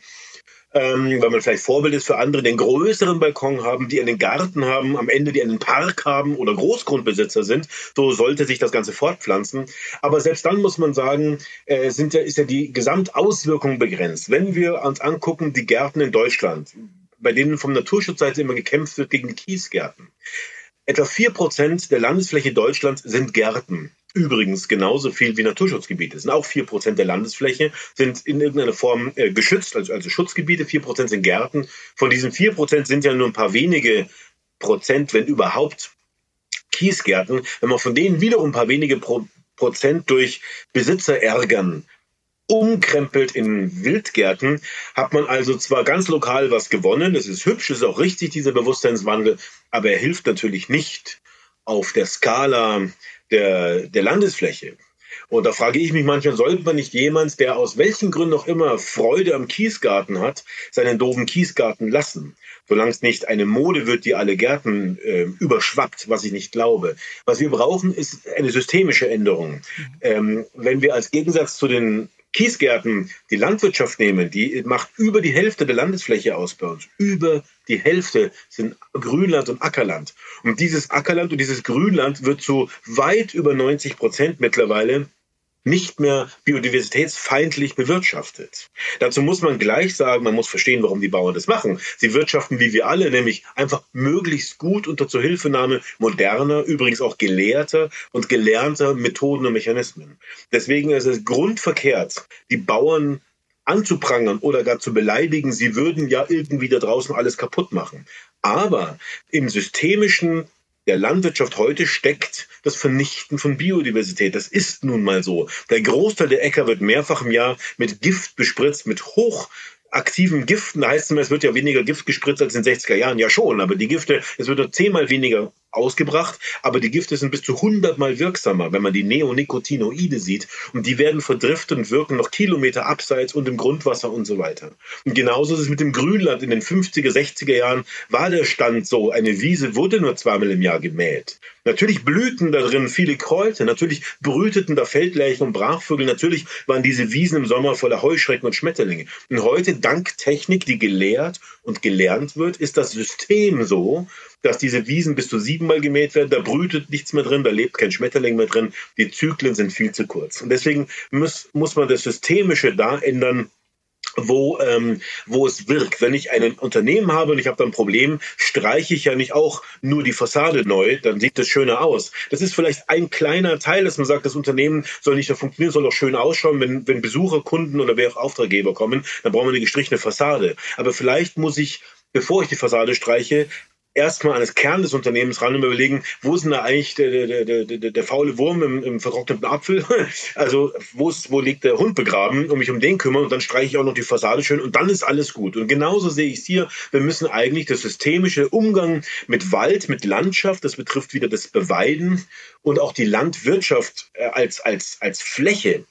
ähm, weil man vielleicht Vorbild ist für andere, einen größeren Balkon haben, die einen Garten haben, am Ende die einen Park haben oder Großgrundbesitzer sind. So sollte sich das Ganze fortpflanzen. Aber selbst dann muss man sagen, äh, sind ja, ist ja die Gesamtauswirkung begrenzt. Wenn wir uns angucken, die Gärten in Deutschland, bei denen vom Naturschutzseite immer gekämpft wird gegen die Kiesgärten. Etwa vier Prozent der Landesfläche Deutschlands sind Gärten übrigens genauso viel wie Naturschutzgebiete. Es sind auch vier Prozent der Landesfläche, sind in irgendeiner Form äh, geschützt, also, also Schutzgebiete, vier Prozent sind Gärten. Von diesen vier Prozent sind ja nur ein paar wenige Prozent, wenn überhaupt, Kiesgärten. Wenn man von denen wiederum ein paar wenige Pro Prozent durch Besitzer ärgern umkrempelt in Wildgärten, hat man also zwar ganz lokal was gewonnen, es ist hübsch, ist auch richtig, dieser Bewusstseinswandel, aber er hilft natürlich nicht auf der Skala der, der Landesfläche. Und da frage ich mich manchmal, sollte man nicht jemand, der aus welchen Gründen auch immer Freude am Kiesgarten hat, seinen doofen Kiesgarten lassen? Solange es nicht eine Mode wird, die alle Gärten äh, überschwappt, was ich nicht glaube. Was wir brauchen, ist eine systemische Änderung. Ähm, wenn wir als Gegensatz zu den Kiesgärten die Landwirtschaft nehmen, die macht über die Hälfte der Landesfläche aus bei uns. Über die Hälfte sind Grünland und Ackerland. Und dieses Ackerland und dieses Grünland wird zu weit über 90 Prozent mittlerweile nicht mehr biodiversitätsfeindlich bewirtschaftet. Dazu muss man gleich sagen, man muss verstehen, warum die Bauern das machen. Sie wirtschaften wie wir alle, nämlich einfach möglichst gut unter Zuhilfenahme moderner, übrigens auch gelehrter und gelernter Methoden und Mechanismen. Deswegen ist es grundverkehrt, die Bauern anzuprangern oder gar zu beleidigen, sie würden ja irgendwie da draußen alles kaputt machen. Aber im systemischen der Landwirtschaft heute steckt das Vernichten von Biodiversität. Das ist nun mal so. Der Großteil der Äcker wird mehrfach im Jahr mit Gift bespritzt, mit hoch aktiven Giften. Heißt es immer, es wird ja weniger Gift gespritzt als in den 60er Jahren. Ja schon, aber die Gifte, es wird nur zehnmal weniger ausgebracht, aber die Gifte sind bis zu 100 mal wirksamer, wenn man die Neonicotinoide sieht. Und die werden verdriftet und wirken noch Kilometer abseits und im Grundwasser und so weiter. Und genauso ist es mit dem Grünland. In den 50er, 60er Jahren war der Stand so, eine Wiese wurde nur zweimal im Jahr gemäht. Natürlich blühten da drin viele Kräuter, natürlich brüteten da Feldlärchen und Brachvögel, natürlich waren diese Wiesen im Sommer voller Heuschrecken und Schmetterlinge. Und heute, dank Technik, die gelehrt und gelernt wird, ist das System so, dass diese Wiesen bis zu siebenmal gemäht werden. Da brütet nichts mehr drin, da lebt kein Schmetterling mehr drin. Die Zyklen sind viel zu kurz. Und deswegen muss, muss man das Systemische da ändern, wo, ähm, wo es wirkt. Wenn ich ein Unternehmen habe und ich habe da ein Problem, streiche ich ja nicht auch nur die Fassade neu, dann sieht das schöner aus. Das ist vielleicht ein kleiner Teil, dass man sagt, das Unternehmen soll nicht so funktionieren, soll auch schön ausschauen. Wenn, wenn Besucher, Kunden oder wer auch Auftraggeber kommen, dann brauchen wir eine gestrichene Fassade. Aber vielleicht muss ich bevor ich die Fassade streiche, erstmal an das Kern des Unternehmens ran und überlegen, wo ist denn da eigentlich der, der, der, der, der faule Wurm im, im vertrockneten Apfel? [laughs] Also wo, ist, wo liegt der Hund begraben und mich um den kümmern und dann streiche ich auch noch die Fassade schön und dann ist alles gut. Und genauso sehe ich es hier. Wir müssen eigentlich das systemische Umgang mit Wald, mit Landschaft, das betrifft wieder das Beweiden und auch die Landwirtschaft äh, als, als, als Fläche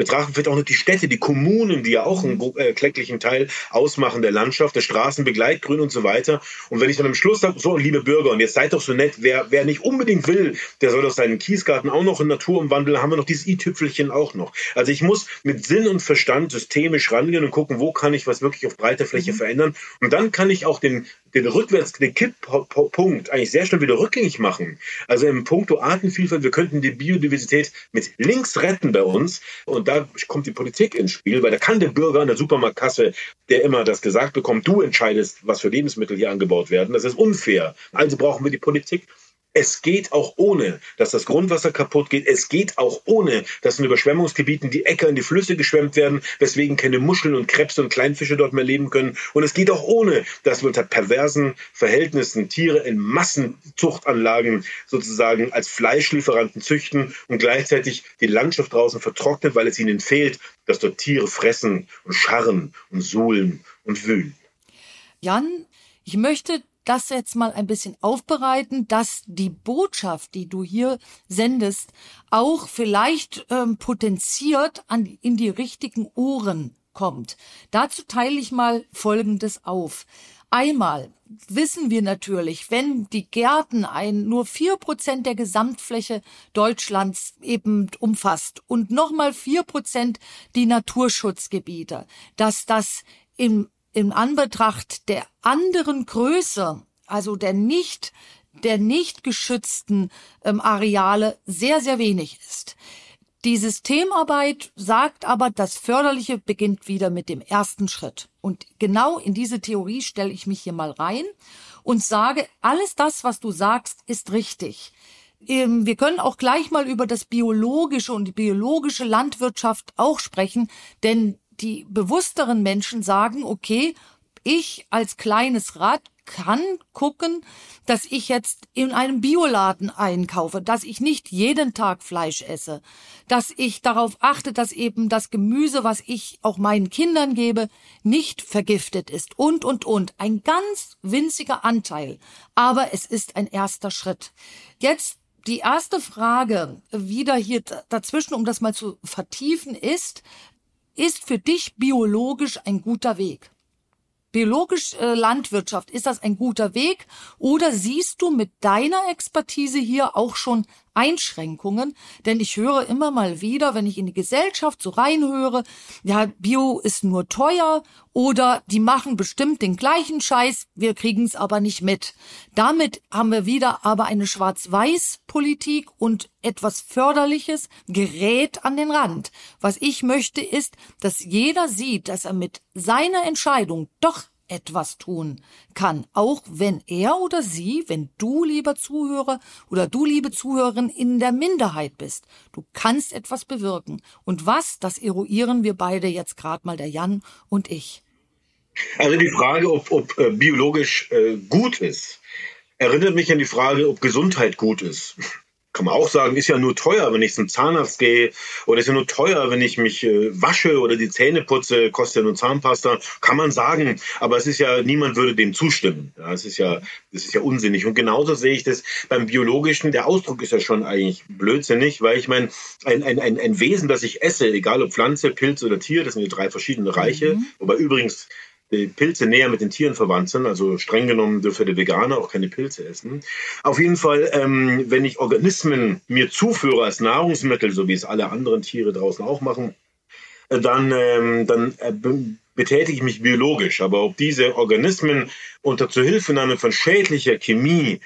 betrachten vielleicht auch noch die Städte, die Kommunen, die ja auch einen äh, kläglichen Teil ausmachen der Landschaft, der Straßenbegleitgrün und so weiter. Und wenn ich dann am Schluss sage, so, liebe Bürger, und jetzt seid doch so nett, wer, wer nicht unbedingt will, der soll doch seinen Kiesgarten auch noch in Natur umwandeln, haben wir noch dieses i-Tüpfelchen auch noch. Also ich muss mit Sinn und Verstand systemisch rangehen und gucken, wo kann ich was wirklich auf breiter Fläche mhm. verändern. Und dann kann ich auch den, den rückwärts, den Kipppunkt eigentlich sehr schnell wieder rückgängig machen. Also im Punkto Artenvielfalt, wir könnten die Biodiversität mit links retten bei uns. Und da kommt die Politik ins Spiel, weil da kann der Bürger an der Supermarktkasse, der immer das gesagt bekommt, du entscheidest, was für Lebensmittel hier angebaut werden. Das ist unfair. Also brauchen wir die Politik. Es geht auch ohne, dass das Grundwasser kaputt geht. Es geht auch ohne, dass in Überschwemmungsgebieten die Äcker in die Flüsse geschwemmt werden, weswegen keine Muscheln und Krebse und Kleinfische dort mehr leben können. Und es geht auch ohne, dass wir unter perversen Verhältnissen Tiere in Massenzuchtanlagen sozusagen als Fleischlieferanten züchten und gleichzeitig die Landschaft draußen vertrocknet, weil es ihnen fehlt, dass dort Tiere fressen und scharren und suhlen und wühlen. Jan, ich möchte das jetzt mal ein bisschen aufbereiten, dass die Botschaft, die du hier sendest, auch vielleicht ähm, potenziert an, in die richtigen Ohren kommt. Dazu teile ich mal Folgendes auf. Einmal wissen wir natürlich, wenn die Gärten ein nur vier Prozent der Gesamtfläche Deutschlands eben umfasst und nochmal vier Prozent die Naturschutzgebiete, dass das im in Anbetracht der anderen Größe, also der nicht der nicht geschützten ähm, Areale sehr, sehr wenig ist. Die Systemarbeit sagt aber, das Förderliche beginnt wieder mit dem ersten Schritt. Und genau in diese Theorie stelle ich mich hier mal rein und sage, alles das, was du sagst, ist richtig. Ähm, wir können auch gleich mal über das biologische und die biologische Landwirtschaft auch sprechen, denn die bewussteren Menschen sagen, okay, ich als kleines Rad kann gucken, dass ich jetzt in einem Bioladen einkaufe, dass ich nicht jeden Tag Fleisch esse, dass ich darauf achte, dass eben das Gemüse, was ich auch meinen Kindern gebe, nicht vergiftet ist und, und, und. Ein ganz winziger Anteil. Aber es ist ein erster Schritt. Jetzt die erste Frage wieder hier dazwischen, um das mal zu vertiefen, ist, ist für dich biologisch ein guter Weg? Biologisch äh, Landwirtschaft, ist das ein guter Weg? Oder siehst du mit deiner Expertise hier auch schon Einschränkungen? Denn ich höre immer mal wieder, wenn ich in die Gesellschaft so reinhöre, ja, Bio ist nur teuer oder die machen bestimmt den gleichen Scheiß, wir kriegen es aber nicht mit. Damit haben wir wieder aber eine Schwarz-Weiß-Politik und etwas Förderliches gerät an den Rand. Was ich möchte ist, dass jeder sieht, dass er mit seiner Entscheidung doch etwas tun kann, auch wenn er oder sie, wenn du, lieber Zuhörer oder du, liebe Zuhörerin, in der Minderheit bist. Du kannst etwas bewirken. Und was, das eruieren wir beide jetzt gerade mal, der Jan und ich. Also die Frage, ob, ob äh, biologisch äh, gut ist, erinnert mich an die Frage, ob Gesundheit gut ist kann man auch sagen, ist ja nur teuer, wenn ich zum Zahnarzt gehe oder ist ja nur teuer, wenn ich mich äh, wasche oder die Zähne putze, kostet ja nur Zahnpasta, kann man sagen, aber es ist ja, niemand würde dem zustimmen. Ja, es ist ja, das ist ja unsinnig. Und genauso sehe ich das beim Biologischen, der Ausdruck ist ja schon eigentlich blödsinnig, weil ich meine, ein, ein, ein, ein Wesen, das ich esse, egal ob Pflanze, Pilz oder Tier, das sind die drei verschiedene Reiche, mhm. wobei übrigens die Pilze näher mit den Tieren verwandt sind. Also streng genommen dürfte der Veganer auch keine Pilze essen. Auf jeden Fall, ähm, wenn ich Organismen mir zuführe als Nahrungsmittel, so wie es alle anderen Tiere draußen auch machen, äh, dann, ähm, dann äh, betätige ich mich biologisch. Aber ob diese Organismen unter Zuhilfenahme von schädlicher Chemie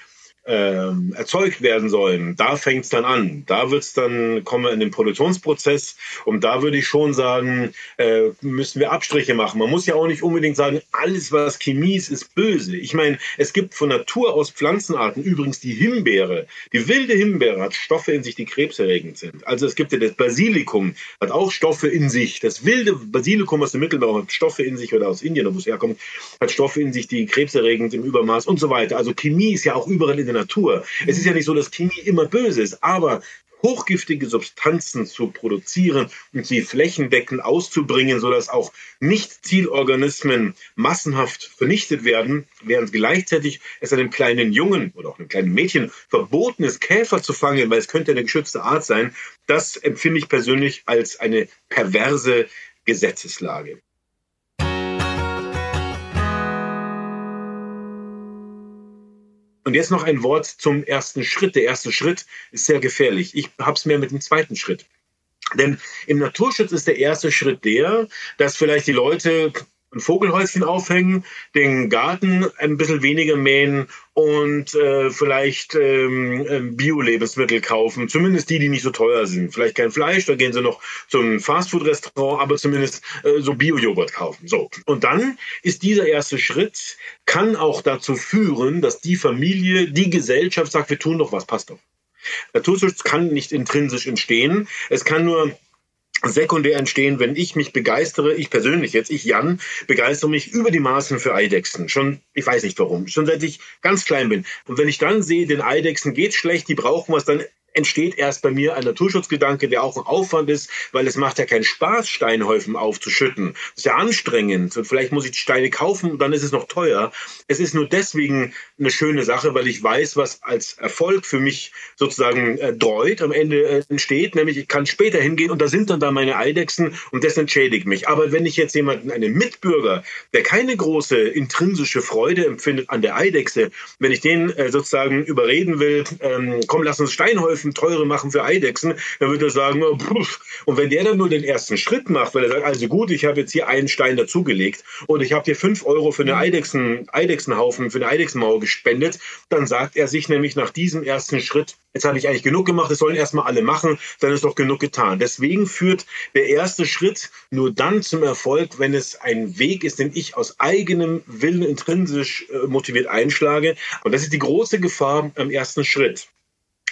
ähm, erzeugt werden sollen, da fängt es dann an. Da wird es dann kommen in den Produktionsprozess und da würde ich schon sagen, äh, müssen wir Abstriche machen. Man muss ja auch nicht unbedingt sagen, alles was Chemie ist, ist böse. Ich meine, es gibt von Natur aus Pflanzenarten, übrigens die Himbeere, die wilde Himbeere hat Stoffe in sich, die krebserregend sind. Also es gibt ja das Basilikum, hat auch Stoffe in sich. Das wilde Basilikum aus dem Mittelmeer hat Stoffe in sich oder aus Indien, wo es herkommt, hat Stoffe in sich, die krebserregend im Übermaß und so weiter. Also Chemie ist ja auch überall in der Natur. Es ist ja nicht so, dass Chemie immer böse ist, aber hochgiftige Substanzen zu produzieren und sie flächendeckend auszubringen, sodass auch Nicht-Zielorganismen massenhaft vernichtet werden, während gleichzeitig es einem kleinen Jungen oder auch einem kleinen Mädchen verboten ist, Käfer zu fangen, weil es könnte eine geschützte Art sein, das empfinde ich persönlich als eine perverse Gesetzeslage. Und jetzt noch ein Wort zum ersten Schritt. Der erste Schritt ist sehr gefährlich. Ich habe es mehr mit dem zweiten Schritt. Denn im Naturschutz ist der erste Schritt der, dass vielleicht die Leute ein Vogelhäuschen aufhängen, den Garten ein bisschen weniger mähen und äh, vielleicht ähm, ähm, Bio-Lebensmittel kaufen, zumindest die, die nicht so teuer sind. Vielleicht kein Fleisch, da gehen sie noch zum Fastfood-Restaurant, aber zumindest äh, so Bio-Joghurt kaufen. So. Und dann ist dieser erste Schritt, kann auch dazu führen, dass die Familie, die Gesellschaft sagt, wir tun doch was, passt doch. Naturschutz kann nicht intrinsisch entstehen. Es kann nur sekundär entstehen, wenn ich mich begeistere, ich persönlich jetzt, ich Jan, begeistere mich über die Maßen für Eidechsen. Schon, ich weiß nicht warum, schon seit ich ganz klein bin. Und wenn ich dann sehe, den Eidechsen geht schlecht, die brauchen was, dann entsteht erst bei mir ein Naturschutzgedanke, der auch ein Aufwand ist, weil es macht ja keinen Spaß, Steinhäufen aufzuschütten. Das ist ja anstrengend und vielleicht muss ich die Steine kaufen und dann ist es noch teuer. Es ist nur deswegen eine schöne Sache, weil ich weiß, was als Erfolg für mich sozusagen äh, dreut am Ende äh, entsteht, nämlich ich kann später hingehen und da sind dann da meine Eidechsen und das entschädigt mich. Aber wenn ich jetzt jemanden, einen Mitbürger, der keine große intrinsische Freude empfindet an der Eidechse, wenn ich den äh, sozusagen überreden will, ähm, komm, lass uns Steinhäufen Eidechsen teure machen für Eidechsen, dann würde er sagen, oh, und wenn der dann nur den ersten Schritt macht, weil er sagt, also gut, ich habe jetzt hier einen Stein dazugelegt und ich habe dir fünf Euro für eine Eidechsen, Eidechsenhaufen, für eine Eidechsenmauer gespendet, dann sagt er sich nämlich nach diesem ersten Schritt, jetzt habe ich eigentlich genug gemacht, das sollen erstmal alle machen, dann ist doch genug getan. Deswegen führt der erste Schritt nur dann zum Erfolg, wenn es ein Weg ist, den ich aus eigenem Willen intrinsisch äh, motiviert einschlage. Und das ist die große Gefahr am ersten Schritt.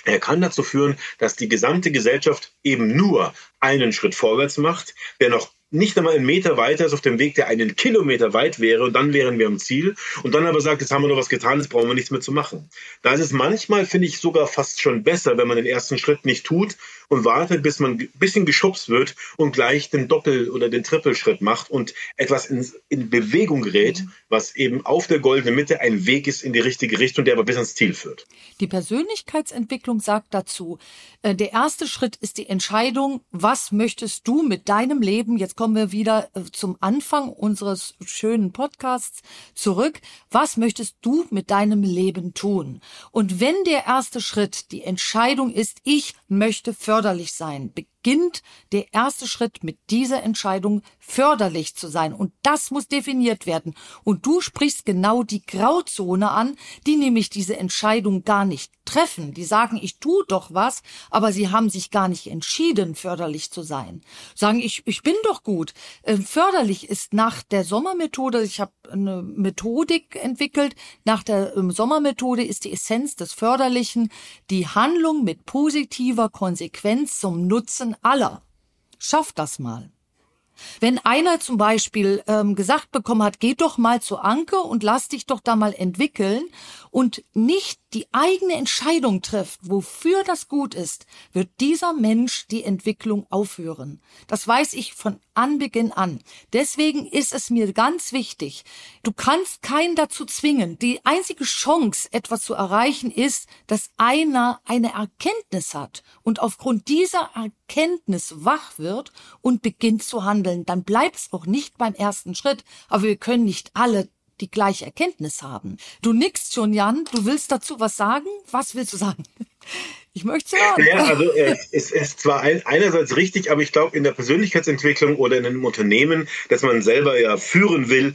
Er kann dazu führen, dass die gesamte Gesellschaft eben nur einen Schritt vorwärts macht, der noch nicht einmal einen Meter weiter ist auf dem Weg, der einen Kilometer weit wäre und dann wären wir am Ziel und dann aber sagt, jetzt haben wir noch was getan, jetzt brauchen wir nichts mehr zu machen. Da ist es manchmal, finde ich, sogar fast schon besser, wenn man den ersten Schritt nicht tut und wartet, bis man ein bisschen geschubst wird und gleich den Doppel- oder den Trippelschritt macht und etwas in, in Bewegung gerät, was eben auf der goldenen Mitte ein Weg ist in die richtige Richtung, der aber bis ans Ziel führt. Die Persönlichkeitsentwicklung sagt dazu, äh, der erste Schritt ist die Entscheidung, was möchtest du mit deinem Leben jetzt kommen wir wieder äh, zum Anfang unseres schönen Podcasts zurück. Was möchtest du mit deinem Leben tun? Und wenn der erste Schritt die Entscheidung ist, ich möchte förderlich sein, beginnt der erste Schritt mit dieser Entscheidung förderlich zu sein. Und das muss definiert werden. Und du sprichst genau die Grauzone an, die nämlich diese Entscheidung gar nicht treffen. Die sagen, ich tue doch was, aber sie haben sich gar nicht entschieden, förderlich zu sein. Sagen, ich, ich bin doch gut. Äh, förderlich ist nach der Sommermethode, ich habe eine Methodik entwickelt, nach der ähm, Sommermethode ist die Essenz des Förderlichen die Handlung mit positiver Konsequenz zum Nutzen aller. Schaff das mal. Wenn einer zum Beispiel ähm, gesagt bekommen hat, geh doch mal zu Anke und lass dich doch da mal entwickeln und nicht die eigene Entscheidung trifft, wofür das gut ist, wird dieser Mensch die Entwicklung aufhören. Das weiß ich von Anbeginn an. Deswegen ist es mir ganz wichtig, du kannst keinen dazu zwingen. Die einzige Chance, etwas zu erreichen, ist, dass einer eine Erkenntnis hat und aufgrund dieser Erkenntnis wach wird und beginnt zu handeln. Dann bleibt es auch nicht beim ersten Schritt. Aber wir können nicht alle die gleiche Erkenntnis haben. Du nickst schon, Jan. Du willst dazu was sagen? Was willst du sagen? [laughs] Ich möchte sagen. Ja, [laughs] also es ist zwar ein, einerseits richtig, aber ich glaube, in der Persönlichkeitsentwicklung oder in einem Unternehmen, das man selber ja führen will,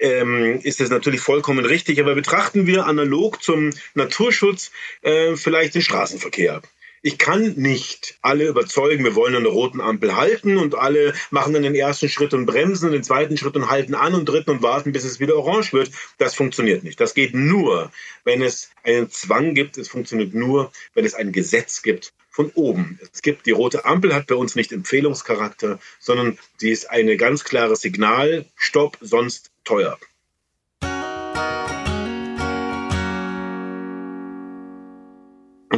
ähm, ist es natürlich vollkommen richtig. Aber betrachten wir analog zum Naturschutz äh, vielleicht den Straßenverkehr ich kann nicht alle überzeugen, wir wollen an der roten Ampel halten und alle machen dann den ersten Schritt und bremsen, den zweiten Schritt und halten an und dritten und warten, bis es wieder orange wird. Das funktioniert nicht. Das geht nur, wenn es einen Zwang gibt. Es funktioniert nur, wenn es ein Gesetz gibt von oben. Es gibt die rote Ampel hat bei uns nicht Empfehlungscharakter, sondern sie ist eine ganz klare Signal, Stopp, sonst teuer.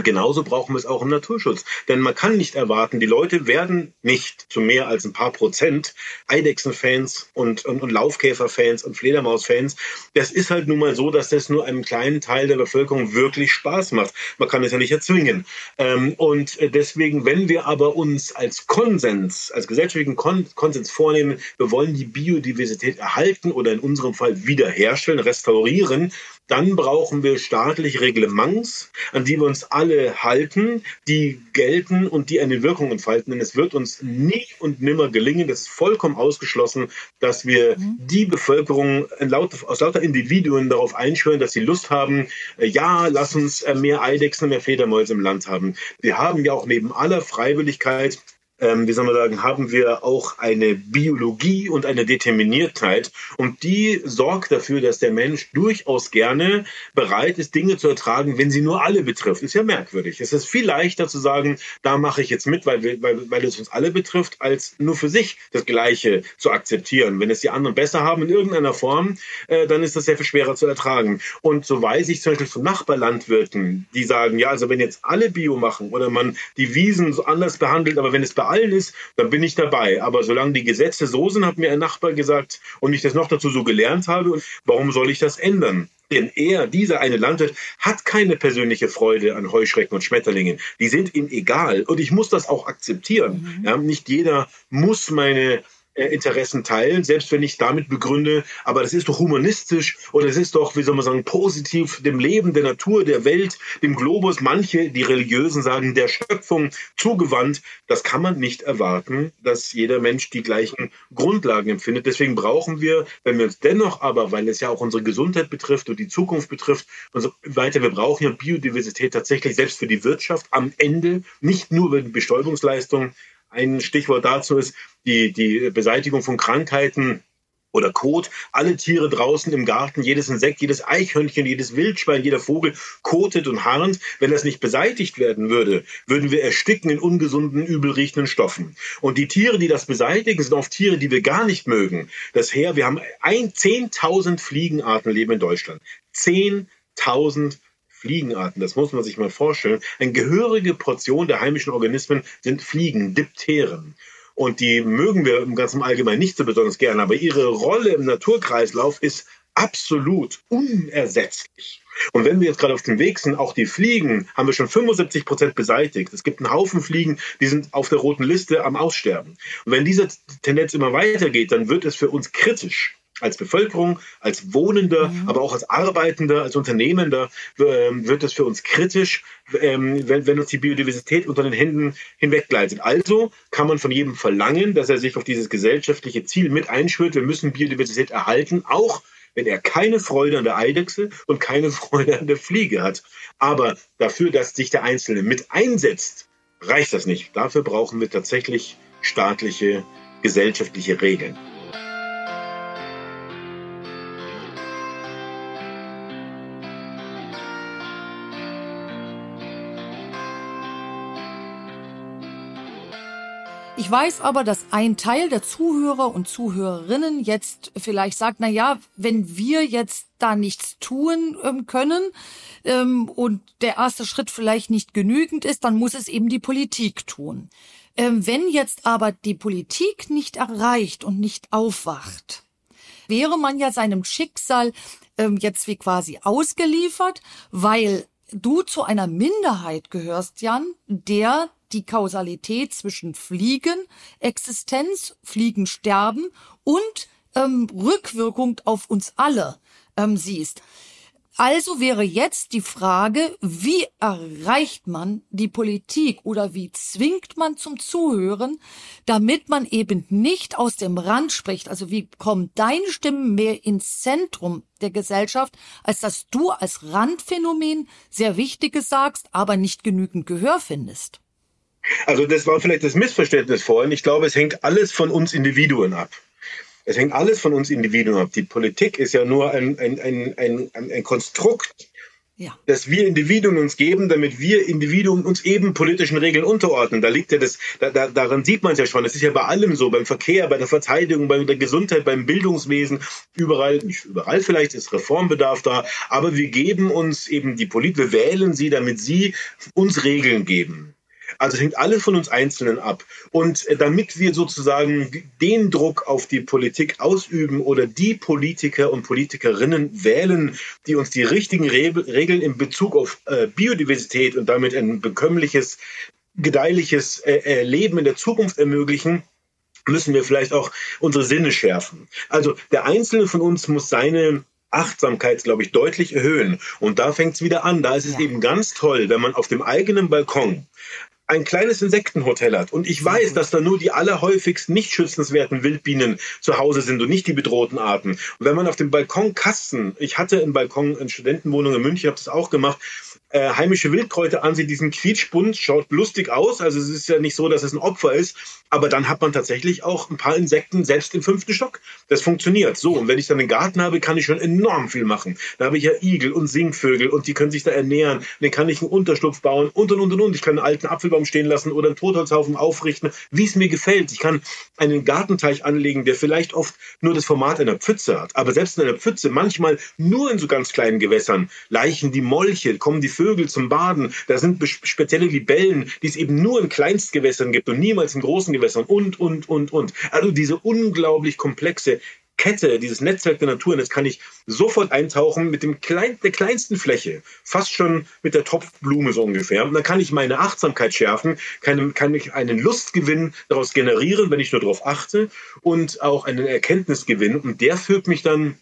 Und genauso brauchen wir es auch im Naturschutz. Denn man kann nicht erwarten, die Leute werden nicht zu mehr als ein paar Prozent Eidechsenfans und, und, und Laufkäferfans und Fledermausfans. Das ist halt nun mal so, dass das nur einem kleinen Teil der Bevölkerung wirklich Spaß macht. Man kann es ja nicht erzwingen. Ähm, und deswegen, wenn wir aber uns als Konsens, als gesellschaftlichen Konsens vornehmen, wir wollen die Biodiversität erhalten oder in unserem Fall wiederherstellen, restaurieren, dann brauchen wir staatliche Reglements, an die wir uns alle halten, die gelten und die eine Wirkung entfalten. Denn es wird uns nie und nimmer gelingen, das ist vollkommen ausgeschlossen, dass wir mhm. die Bevölkerung aus lauter Individuen darauf einschwören, dass sie Lust haben, äh, ja, lass uns äh, mehr Eidechsen, mehr Fledermäuse im Land haben. Wir haben ja auch neben aller Freiwilligkeit ähm, wie soll man sagen, haben wir auch eine Biologie und eine Determiniertheit. Und die sorgt dafür, dass der Mensch durchaus gerne bereit ist, Dinge zu ertragen, wenn sie nur alle betrifft. Ist ja merkwürdig. Es ist viel leichter zu sagen, da mache ich jetzt mit, weil, weil, weil es uns alle betrifft, als nur für sich das Gleiche zu akzeptieren. Wenn es die anderen besser haben in irgendeiner Form, äh, dann ist das sehr viel schwerer zu ertragen. Und so weiß ich zum Beispiel von Nachbarlandwirten, die sagen, ja, also wenn jetzt alle Bio machen oder man die Wiesen so anders behandelt, aber wenn es bei allen ist, dann bin ich dabei. Aber solange die Gesetze so sind, hat mir ein Nachbar gesagt und ich das noch dazu so gelernt habe, warum soll ich das ändern? Denn er, dieser eine Landwirt, hat keine persönliche Freude an Heuschrecken und Schmetterlingen. Die sind ihm egal. Und ich muss das auch akzeptieren. Mhm. Ja, nicht jeder muss meine Interessen teilen, selbst wenn ich damit begründe, aber das ist doch humanistisch oder es ist doch, wie soll man sagen, positiv dem Leben, der Natur, der Welt, dem Globus, manche, die Religiösen sagen, der Schöpfung zugewandt. Das kann man nicht erwarten, dass jeder Mensch die gleichen Grundlagen empfindet. Deswegen brauchen wir, wenn wir uns dennoch aber, weil es ja auch unsere Gesundheit betrifft und die Zukunft betrifft und so weiter, wir brauchen ja Biodiversität tatsächlich selbst für die Wirtschaft am Ende, nicht nur über die Bestäubungsleistung, ein Stichwort dazu ist die, die Beseitigung von Krankheiten oder Kot. Alle Tiere draußen im Garten, jedes Insekt, jedes Eichhörnchen, jedes Wildschwein, jeder Vogel kotet und harnt. Wenn das nicht beseitigt werden würde, würden wir ersticken in ungesunden, übelriechenden Stoffen. Und die Tiere, die das beseitigen, sind oft Tiere, die wir gar nicht mögen. Das her, wir haben ein 10.000 Fliegenarten leben in Deutschland. 10.000 Fliegenarten. Das muss man sich mal vorstellen. Eine gehörige Portion der heimischen Organismen sind Fliegen, Dipteren. Und die mögen wir im ganzen Allgemeinen nicht so besonders gern, aber ihre Rolle im Naturkreislauf ist absolut unersetzlich. Und wenn wir jetzt gerade auf dem Weg sind, auch die Fliegen haben wir schon 75 Prozent beseitigt. Es gibt einen Haufen Fliegen, die sind auf der roten Liste am Aussterben. Und wenn diese Tendenz immer weitergeht, dann wird es für uns kritisch als Bevölkerung, als Wohnender, mhm. aber auch als Arbeitender, als Unternehmender ähm, wird es für uns kritisch, ähm, wenn, wenn, uns die Biodiversität unter den Händen hinweggleitet. Also kann man von jedem verlangen, dass er sich auf dieses gesellschaftliche Ziel mit einschwört. Wir müssen Biodiversität erhalten, auch wenn er keine Freude an der Eidechse und keine [laughs] Freude an der Fliege hat. Aber dafür, dass sich der Einzelne mit einsetzt, reicht das nicht. Dafür brauchen wir tatsächlich staatliche, gesellschaftliche Regeln. Ich weiß aber, dass ein Teil der Zuhörer und Zuhörerinnen jetzt vielleicht sagt, na ja, wenn wir jetzt da nichts tun ähm, können ähm, und der erste Schritt vielleicht nicht genügend ist, dann muss es eben die Politik tun. Ähm, wenn jetzt aber die Politik nicht erreicht und nicht aufwacht, wäre man ja seinem Schicksal ähm, jetzt wie quasi ausgeliefert, weil du zu einer Minderheit gehörst, Jan, der die Kausalität zwischen Fliegenexistenz, Fliegensterben und ähm, Rückwirkung auf uns alle ähm, siehst. Also wäre jetzt die Frage, wie erreicht man die Politik oder wie zwingt man zum Zuhören, damit man eben nicht aus dem Rand spricht? Also wie kommen deine Stimmen mehr ins Zentrum der Gesellschaft, als dass du als Randphänomen sehr Wichtiges sagst, aber nicht genügend Gehör findest? Also das war vielleicht das Missverständnis vorhin. Ich glaube, es hängt alles von uns Individuen ab. Es hängt alles von uns Individuen ab. Die Politik ist ja nur ein, ein, ein, ein, ein Konstrukt, ja. das wir Individuen uns geben, damit wir Individuen uns eben politischen Regeln unterordnen. Da liegt ja das, da, da, daran sieht man es ja schon. Das ist ja bei allem so, beim Verkehr, bei der Verteidigung, bei der Gesundheit, beim Bildungswesen, überall, nicht überall vielleicht ist Reformbedarf da, aber wir geben uns eben die Politik, wir wählen sie, damit sie uns Regeln geben. Also es hängt alles von uns Einzelnen ab. Und äh, damit wir sozusagen den Druck auf die Politik ausüben oder die Politiker und Politikerinnen wählen, die uns die richtigen Regeln in Bezug auf äh, Biodiversität und damit ein bekömmliches, gedeihliches äh, Leben in der Zukunft ermöglichen, müssen wir vielleicht auch unsere Sinne schärfen. Also der Einzelne von uns muss seine Achtsamkeit, glaube ich, deutlich erhöhen. Und da fängt es wieder an. Da ist es ja. eben ganz toll, wenn man auf dem eigenen Balkon ein kleines Insektenhotel hat und ich weiß, dass da nur die allerhäufigst nicht schützenswerten Wildbienen zu Hause sind und nicht die bedrohten Arten. Und wenn man auf dem Balkon Kasten, ich hatte einen Balkon in Studentenwohnung in München, habe das auch gemacht, äh, heimische Wildkräuter ansieht, diesen Quietschbund, schaut lustig aus. Also es ist ja nicht so, dass es ein Opfer ist, aber dann hat man tatsächlich auch ein paar Insekten selbst im fünften Stock. Das funktioniert. So, und wenn ich dann einen Garten habe, kann ich schon enorm viel machen. Da habe ich ja Igel und Singvögel und die können sich da ernähren. Dann kann ich einen Unterschlupf bauen und und und und. Ich kann einen alten Apfelbaum stehen lassen oder einen Totholzhaufen aufrichten, wie es mir gefällt. Ich kann einen Gartenteich anlegen, der vielleicht oft nur das Format einer Pfütze hat. Aber selbst in einer Pfütze, manchmal nur in so ganz kleinen Gewässern, leichen die Molche, kommen die Vögel zum Baden. Da sind spezielle Libellen, die es eben nur in Kleinstgewässern gibt und niemals in großen Gewässern und, und, und, und. Also diese unglaublich komplexe Kette, dieses Netzwerk der Natur, und jetzt kann ich sofort eintauchen mit dem klein, der kleinsten Fläche, fast schon mit der Topfblume so ungefähr. Und dann kann ich meine Achtsamkeit schärfen, kann, kann ich einen Lustgewinn daraus generieren, wenn ich nur darauf achte und auch einen Erkenntnisgewinn. Und der führt mich dann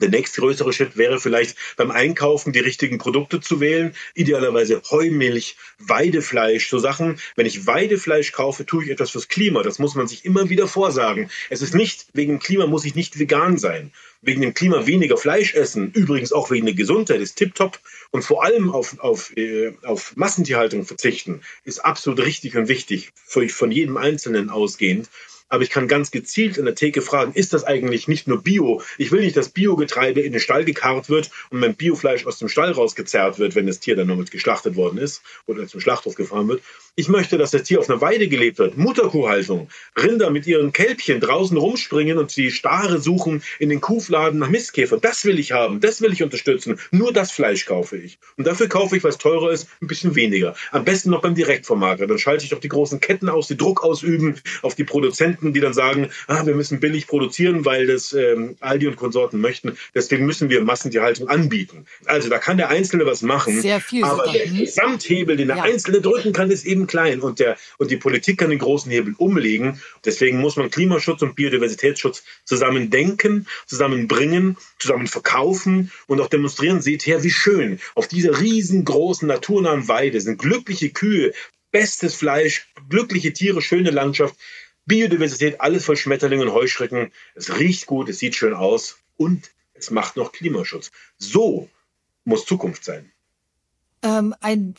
der nächstgrößere Schritt wäre vielleicht beim Einkaufen die richtigen Produkte zu wählen. Idealerweise Heumilch, Weidefleisch, so Sachen. Wenn ich Weidefleisch kaufe, tue ich etwas fürs Klima. Das muss man sich immer wieder vorsagen. Es ist nicht, wegen dem Klima muss ich nicht vegan sein. Wegen dem Klima weniger Fleisch essen, übrigens auch wegen der Gesundheit, ist tipptopp. Und vor allem auf, auf, äh, auf Massentierhaltung verzichten, ist absolut richtig und wichtig, von jedem Einzelnen ausgehend aber ich kann ganz gezielt in der Theke fragen, ist das eigentlich nicht nur Bio? Ich will nicht, dass Biogetreide in den Stall gekarrt wird und mein Biofleisch aus dem Stall rausgezerrt wird, wenn das Tier dann noch mit geschlachtet worden ist oder zum Schlachthof gefahren wird. Ich möchte, dass das Tier auf einer Weide gelebt wird. Mutterkuhhaltung. Rinder mit ihren Kälbchen draußen rumspringen und die Stare suchen in den Kuhfladen nach Mistkäfer. Das will ich haben. Das will ich unterstützen. Nur das Fleisch kaufe ich. Und dafür kaufe ich, was teurer ist, ein bisschen weniger. Am besten noch beim Direktvermarkter. Dann schalte ich doch die großen Ketten aus, die Druck ausüben auf die Produzenten Produzenten, die dann sagen, ah, wir müssen billig produzieren, weil das ähm, Aldi und Konsorten möchten. Deswegen müssen wir Massentierhaltung anbieten. Also da kann der Einzelne was machen. Sehr viel aber sogar. der Gesamthebel, den der ja. Einzelne drücken kann, ist eben klein. Und, der, und die Politik kann den großen Hebel umlegen. Deswegen muss man Klimaschutz und Biodiversitätsschutz zusammen denken, zusammenbringen, zusammen verkaufen und auch demonstrieren. Seht her, wie schön. Auf dieser riesengroßen naturnahen Weide sind glückliche Kühe, bestes Fleisch, glückliche Tiere, schöne Landschaft. Biodiversität, alles voll Schmetterlingen und Heuschrecken. Es riecht gut, es sieht schön aus und es macht noch Klimaschutz. So muss Zukunft sein. Ähm, ein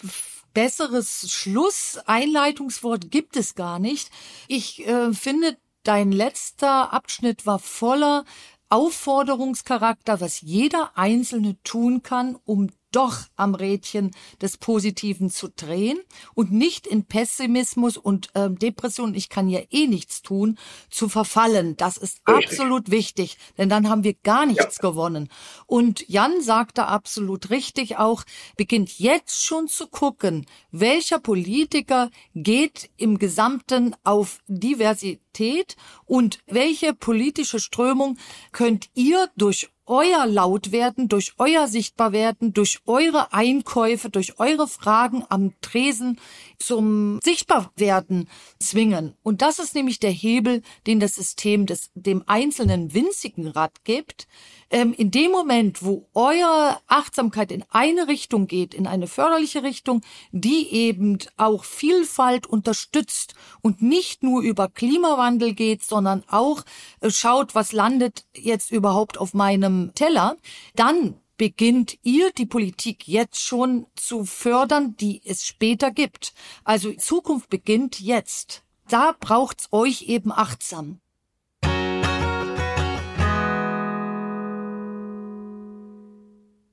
besseres Schlusseinleitungswort gibt es gar nicht. Ich äh, finde, dein letzter Abschnitt war voller Aufforderungscharakter, was jeder Einzelne tun kann, um doch am Rädchen des Positiven zu drehen und nicht in Pessimismus und äh, Depression, ich kann ja eh nichts tun, zu verfallen. Das ist Richtig. absolut wichtig, denn dann haben wir gar nichts ja. gewonnen. Und Jan sagte absolut richtig auch, beginnt jetzt schon zu gucken, welcher Politiker geht im Gesamten auf Diversität und welche politische Strömung könnt ihr durch euer Lautwerden, durch euer Sichtbarwerden, durch eure Einkäufe, durch eure Fragen am Tresen zum Sichtbarwerden zwingen. Und das ist nämlich der Hebel, den das System des, dem einzelnen winzigen Rad gibt. Ähm, in dem Moment, wo eure Achtsamkeit in eine Richtung geht, in eine förderliche Richtung, die eben auch Vielfalt unterstützt und nicht nur über Klimawandel geht, sondern auch äh, schaut, was landet jetzt überhaupt auf meinem Teller, dann beginnt ihr die Politik jetzt schon zu fördern, die es später gibt. Also Zukunft beginnt jetzt. Da braucht's euch eben achtsam.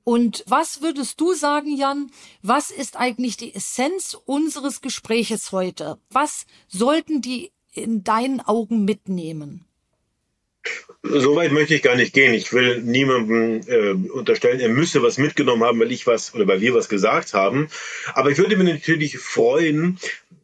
Und was würdest du sagen, Jan? Was ist eigentlich die Essenz unseres Gespräches heute? Was sollten die in deinen Augen mitnehmen? So weit möchte ich gar nicht gehen. Ich will niemandem äh, unterstellen, er müsse was mitgenommen haben, weil ich was oder weil wir was gesagt haben. Aber ich würde mich natürlich freuen,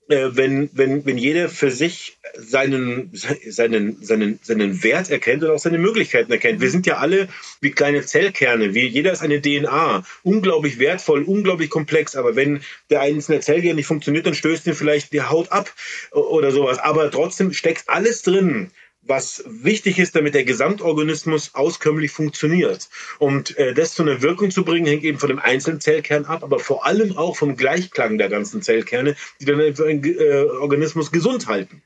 äh, wenn, wenn, wenn jeder für sich seinen, seinen, seinen, seinen Wert erkennt und auch seine Möglichkeiten erkennt. Wir sind ja alle wie kleine Zellkerne. Wie, jeder ist eine DNA. Unglaublich wertvoll, unglaublich komplex. Aber wenn der einzelne Zellkern nicht funktioniert, dann stößt ihn vielleicht die Haut ab oder sowas. Aber trotzdem steckt alles drin was wichtig ist, damit der Gesamtorganismus auskömmlich funktioniert. Und äh, das zu einer Wirkung zu bringen, hängt eben von dem einzelnen Zellkern ab, aber vor allem auch vom Gleichklang der ganzen Zellkerne, die dann den äh, Organismus gesund halten.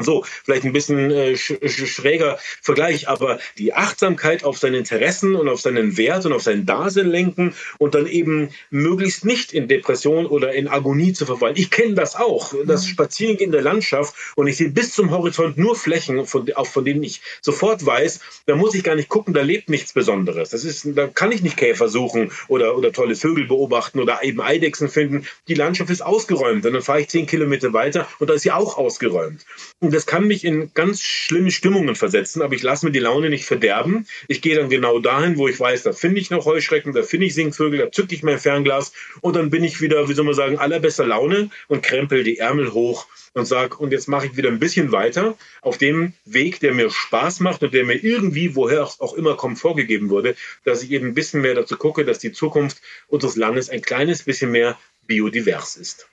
So, vielleicht ein bisschen äh, sch schräger Vergleich, aber die Achtsamkeit auf seine Interessen und auf seinen Wert und auf sein Dasein lenken und dann eben möglichst nicht in Depression oder in Agonie zu verfallen. Ich kenne das auch, das Spazieren in der Landschaft und ich sehe bis zum Horizont nur Flächen, von, auch von denen ich sofort weiß, da muss ich gar nicht gucken, da lebt nichts Besonderes. Das ist, da kann ich nicht Käfer suchen oder, oder tolle Vögel beobachten oder eben Eidechsen finden. Die Landschaft ist ausgeräumt und dann fahre ich zehn Kilometer weiter und da ist sie auch ausgeräumt. Das kann mich in ganz schlimme Stimmungen versetzen, aber ich lasse mir die Laune nicht verderben. Ich gehe dann genau dahin, wo ich weiß, da finde ich noch Heuschrecken, da finde ich Singvögel, da zücke ich mein Fernglas und dann bin ich wieder, wie soll man sagen, allerbester Laune und krempel die Ärmel hoch und sage, und jetzt mache ich wieder ein bisschen weiter auf dem Weg, der mir Spaß macht und der mir irgendwie, woher auch immer kommt, vorgegeben wurde, dass ich eben ein bisschen mehr dazu gucke, dass die Zukunft unseres Landes ein kleines bisschen mehr biodivers ist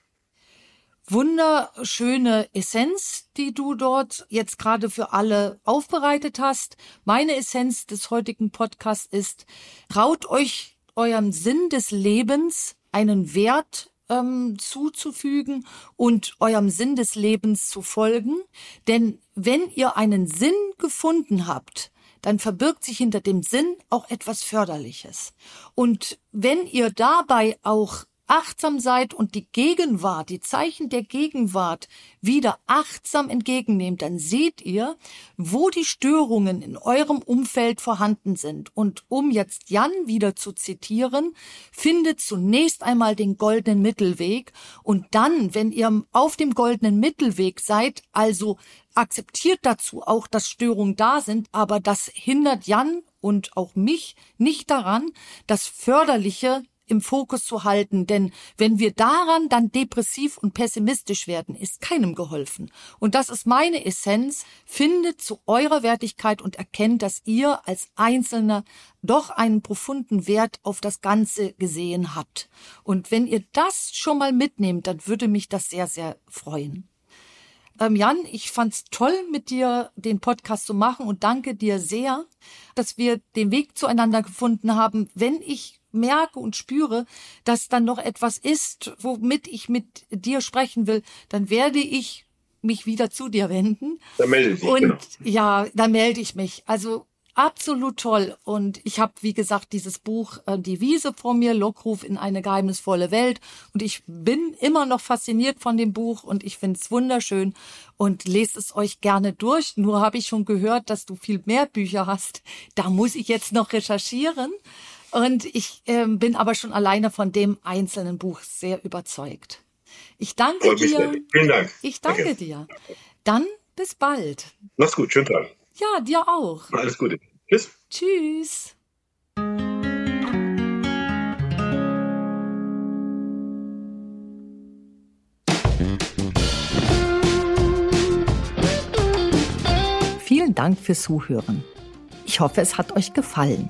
wunderschöne Essenz, die du dort jetzt gerade für alle aufbereitet hast. Meine Essenz des heutigen Podcasts ist, traut euch eurem Sinn des Lebens einen Wert ähm, zuzufügen und eurem Sinn des Lebens zu folgen. Denn wenn ihr einen Sinn gefunden habt, dann verbirgt sich hinter dem Sinn auch etwas Förderliches. Und wenn ihr dabei auch achtsam seid und die Gegenwart, die Zeichen der Gegenwart wieder achtsam entgegennehmt, dann seht ihr, wo die Störungen in eurem Umfeld vorhanden sind. Und um jetzt Jan wieder zu zitieren, findet zunächst einmal den goldenen Mittelweg und dann, wenn ihr auf dem goldenen Mittelweg seid, also akzeptiert dazu auch, dass Störungen da sind, aber das hindert Jan und auch mich nicht daran, das Förderliche im Fokus zu halten, denn wenn wir daran dann depressiv und pessimistisch werden, ist keinem geholfen. Und das ist meine Essenz. Findet zu eurer Wertigkeit und erkennt, dass ihr als Einzelner doch einen profunden Wert auf das Ganze gesehen habt. Und wenn ihr das schon mal mitnehmt, dann würde mich das sehr, sehr freuen. Ähm, Jan, ich fand's toll, mit dir den Podcast zu machen und danke dir sehr, dass wir den Weg zueinander gefunden haben. Wenn ich merke und spüre, dass dann noch etwas ist, womit ich mit dir sprechen will, dann werde ich mich wieder zu dir wenden. Dann melde dich. Und genau. ja, dann melde ich mich. Also absolut toll. Und ich habe, wie gesagt, dieses Buch äh, Die Wiese vor mir, Lockruf in eine geheimnisvolle Welt. Und ich bin immer noch fasziniert von dem Buch und ich finde es wunderschön und lest es euch gerne durch. Nur habe ich schon gehört, dass du viel mehr Bücher hast. Da muss ich jetzt noch recherchieren. Und ich äh, bin aber schon alleine von dem einzelnen Buch sehr überzeugt. Ich danke dir. Vielen Dank. Ich danke, danke dir. Dann bis bald. Mach's gut, schönen Tag. Ja, dir auch. Alles Gute. Tschüss. Tschüss. Vielen Dank fürs Zuhören. Ich hoffe, es hat euch gefallen.